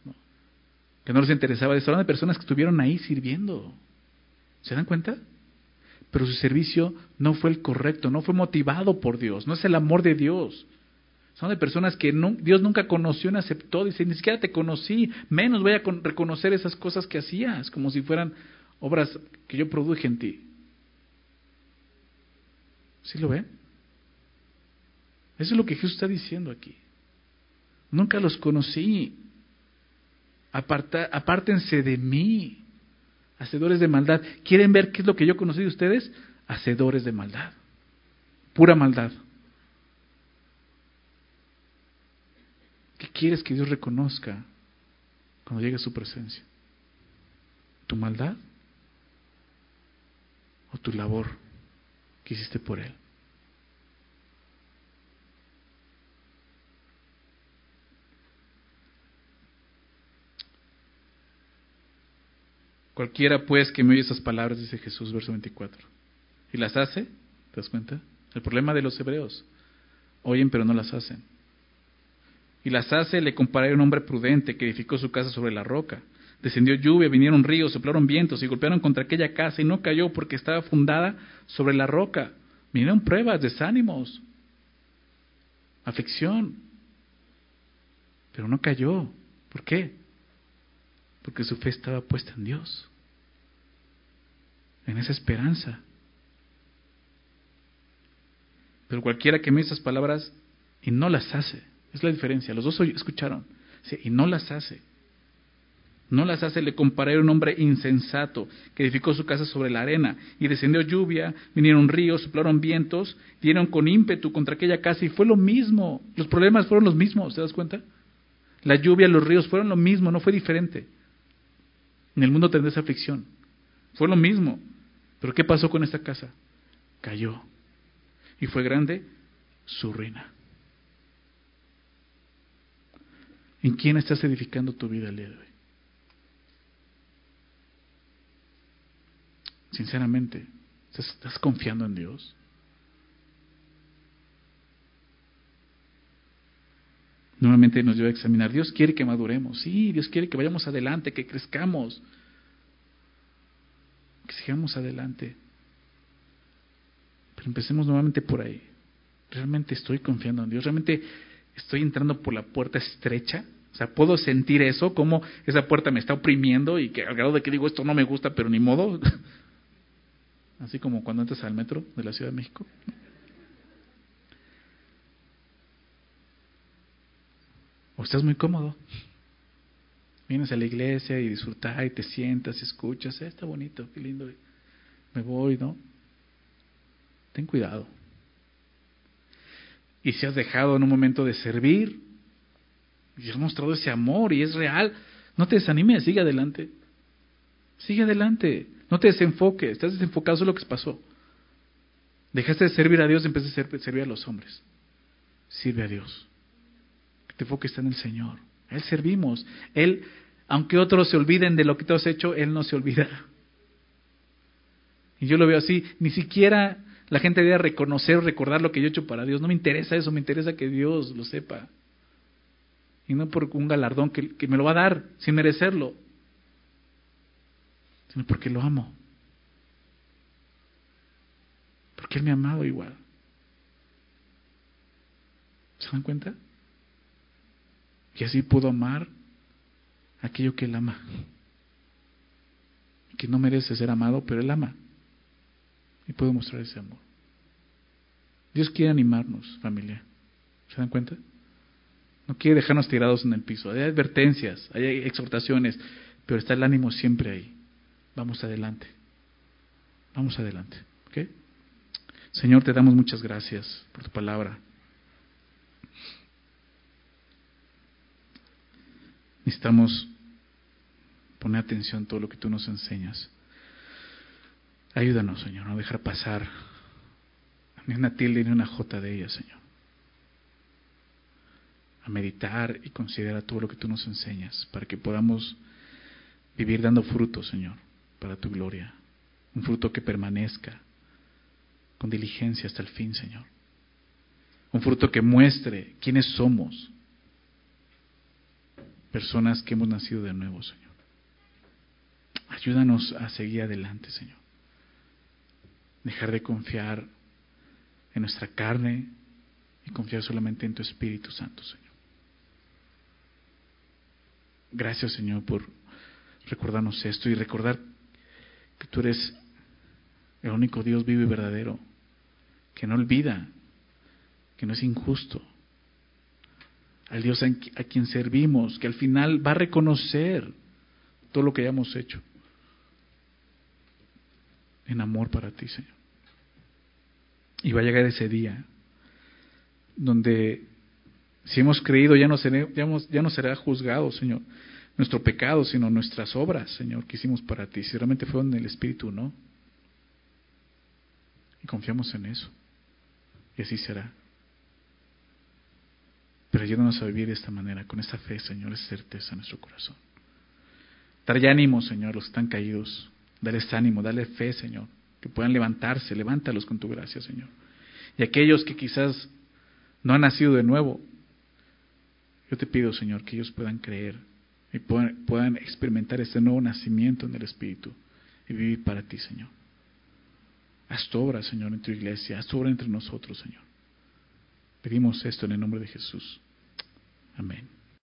que no les interesaba, está hablando de personas que estuvieron ahí sirviendo. ¿Se dan cuenta? Pero su servicio no fue el correcto, no fue motivado por Dios, no es el amor de Dios. Son de personas que Dios nunca conoció ni aceptó. Dice, ni siquiera te conocí, menos voy a reconocer esas cosas que hacías, como si fueran obras que yo produje en ti. ¿Sí lo ven? Eso es lo que Jesús está diciendo aquí. Nunca los conocí. Aparta, apártense de mí, hacedores de maldad. ¿Quieren ver qué es lo que yo conocí de ustedes? Hacedores de maldad. Pura maldad. ¿Qué quieres que Dios reconozca cuando llegue a su presencia? ¿Tu maldad? ¿O tu labor que hiciste por Él? Cualquiera pues que me oye esas palabras, dice Jesús, verso 24, y las hace, ¿te das cuenta? El problema de los hebreos, oyen pero no las hacen y las hace, le comparé a un hombre prudente que edificó su casa sobre la roca. Descendió lluvia, vinieron ríos, soplaron vientos y golpearon contra aquella casa y no cayó porque estaba fundada sobre la roca. Vinieron pruebas, desánimos, aflicción, pero no cayó. ¿Por qué? Porque su fe estaba puesta en Dios, en esa esperanza. Pero cualquiera que me esas palabras y no las hace, es la diferencia. Los dos escucharon. y no las hace. No las hace. Le comparé un hombre insensato que edificó su casa sobre la arena y descendió lluvia, vinieron ríos, soplaron vientos, dieron con ímpetu contra aquella casa y fue lo mismo. Los problemas fueron los mismos, ¿te das cuenta? La lluvia, los ríos fueron lo mismo, no fue diferente. En el mundo tendrás aflicción. Fue lo mismo. Pero ¿qué pasó con esta casa? Cayó. Y fue grande su ruina. ¿En quién estás edificando tu vida el día de hoy? Sinceramente, ¿estás, confiando en Dios? Nuevamente nos lleva a examinar. Dios quiere que maduremos. Sí, Dios quiere que vayamos adelante, que crezcamos. Que sigamos adelante. Pero empecemos nuevamente por ahí. ¿Realmente estoy confiando en Dios? ¿Realmente estoy entrando por la puerta estrecha. O sea, puedo sentir eso, como esa puerta me está oprimiendo y que al grado de que digo esto no me gusta, pero ni modo. Así como cuando entras al metro de la Ciudad de México. O estás muy cómodo. Vienes a la iglesia y disfrutas y te sientas y escuchas, eh, está bonito, qué lindo. Me voy, ¿no? Ten cuidado. Y si has dejado en un momento de servir, y has mostrado ese amor y es real, no te desanimes, sigue adelante. Sigue adelante, no te desenfoques, estás desenfocado, eso es lo que pasó. Dejaste de servir a Dios empezaste a servir a los hombres. Sirve a Dios. Que te enfoques en el Señor. Él servimos. Él, aunque otros se olviden de lo que tú has hecho, Él no se olvida. Y yo lo veo así, ni siquiera la gente debe reconocer o recordar lo que yo he hecho para Dios. No me interesa eso, me interesa que Dios lo sepa. Y no por un galardón que, que me lo va a dar sin merecerlo, sino porque lo amo. Porque Él me ha amado igual. ¿Se dan cuenta? Y así puedo amar aquello que Él ama. Que no merece ser amado, pero Él ama y puedo mostrar ese amor. Dios quiere animarnos, familia. ¿Se dan cuenta? No quiere dejarnos tirados en el piso. Hay advertencias, hay exhortaciones, pero está el ánimo siempre ahí. Vamos adelante. Vamos adelante. ¿Ok? Señor, te damos muchas gracias por tu palabra. necesitamos poner atención a todo lo que tú nos enseñas. Ayúdanos, Señor, no dejar pasar ni una tilde ni una jota de ella, Señor. A meditar y considerar todo lo que tú nos enseñas para que podamos vivir dando fruto, Señor, para tu gloria. Un fruto que permanezca con diligencia hasta el fin, Señor. Un fruto que muestre quiénes somos. Personas que hemos nacido de nuevo, Señor. Ayúdanos a seguir adelante, Señor. Dejar de confiar en nuestra carne y confiar solamente en tu Espíritu Santo, Señor. Gracias, Señor, por recordarnos esto y recordar que tú eres el único Dios vivo y verdadero, que no olvida, que no es injusto. Al Dios a quien servimos, que al final va a reconocer todo lo que hayamos hecho en amor para ti, Señor. Y va a llegar ese día donde si hemos creído ya no, ya, ya no será juzgado, Señor, nuestro pecado, sino nuestras obras, Señor, que hicimos para ti. Si realmente fueron el Espíritu, ¿no? Y confiamos en eso. Y así será. Pero ayúdanos a vivir de esta manera, con esta fe, Señor, esa certeza en nuestro corazón. Darle ánimo, Señor, los que están caídos. Darles ánimo, darle fe, Señor. Que puedan levantarse, levántalos con tu gracia, Señor. Y aquellos que quizás no han nacido de nuevo, yo te pido, Señor, que ellos puedan creer y puedan, experimentar este nuevo nacimiento en el Espíritu y vivir para ti, Señor. Haz tu obra, Señor, en tu iglesia, haz tu obra entre nosotros, Señor. Pedimos esto en el nombre de Jesús. Amén.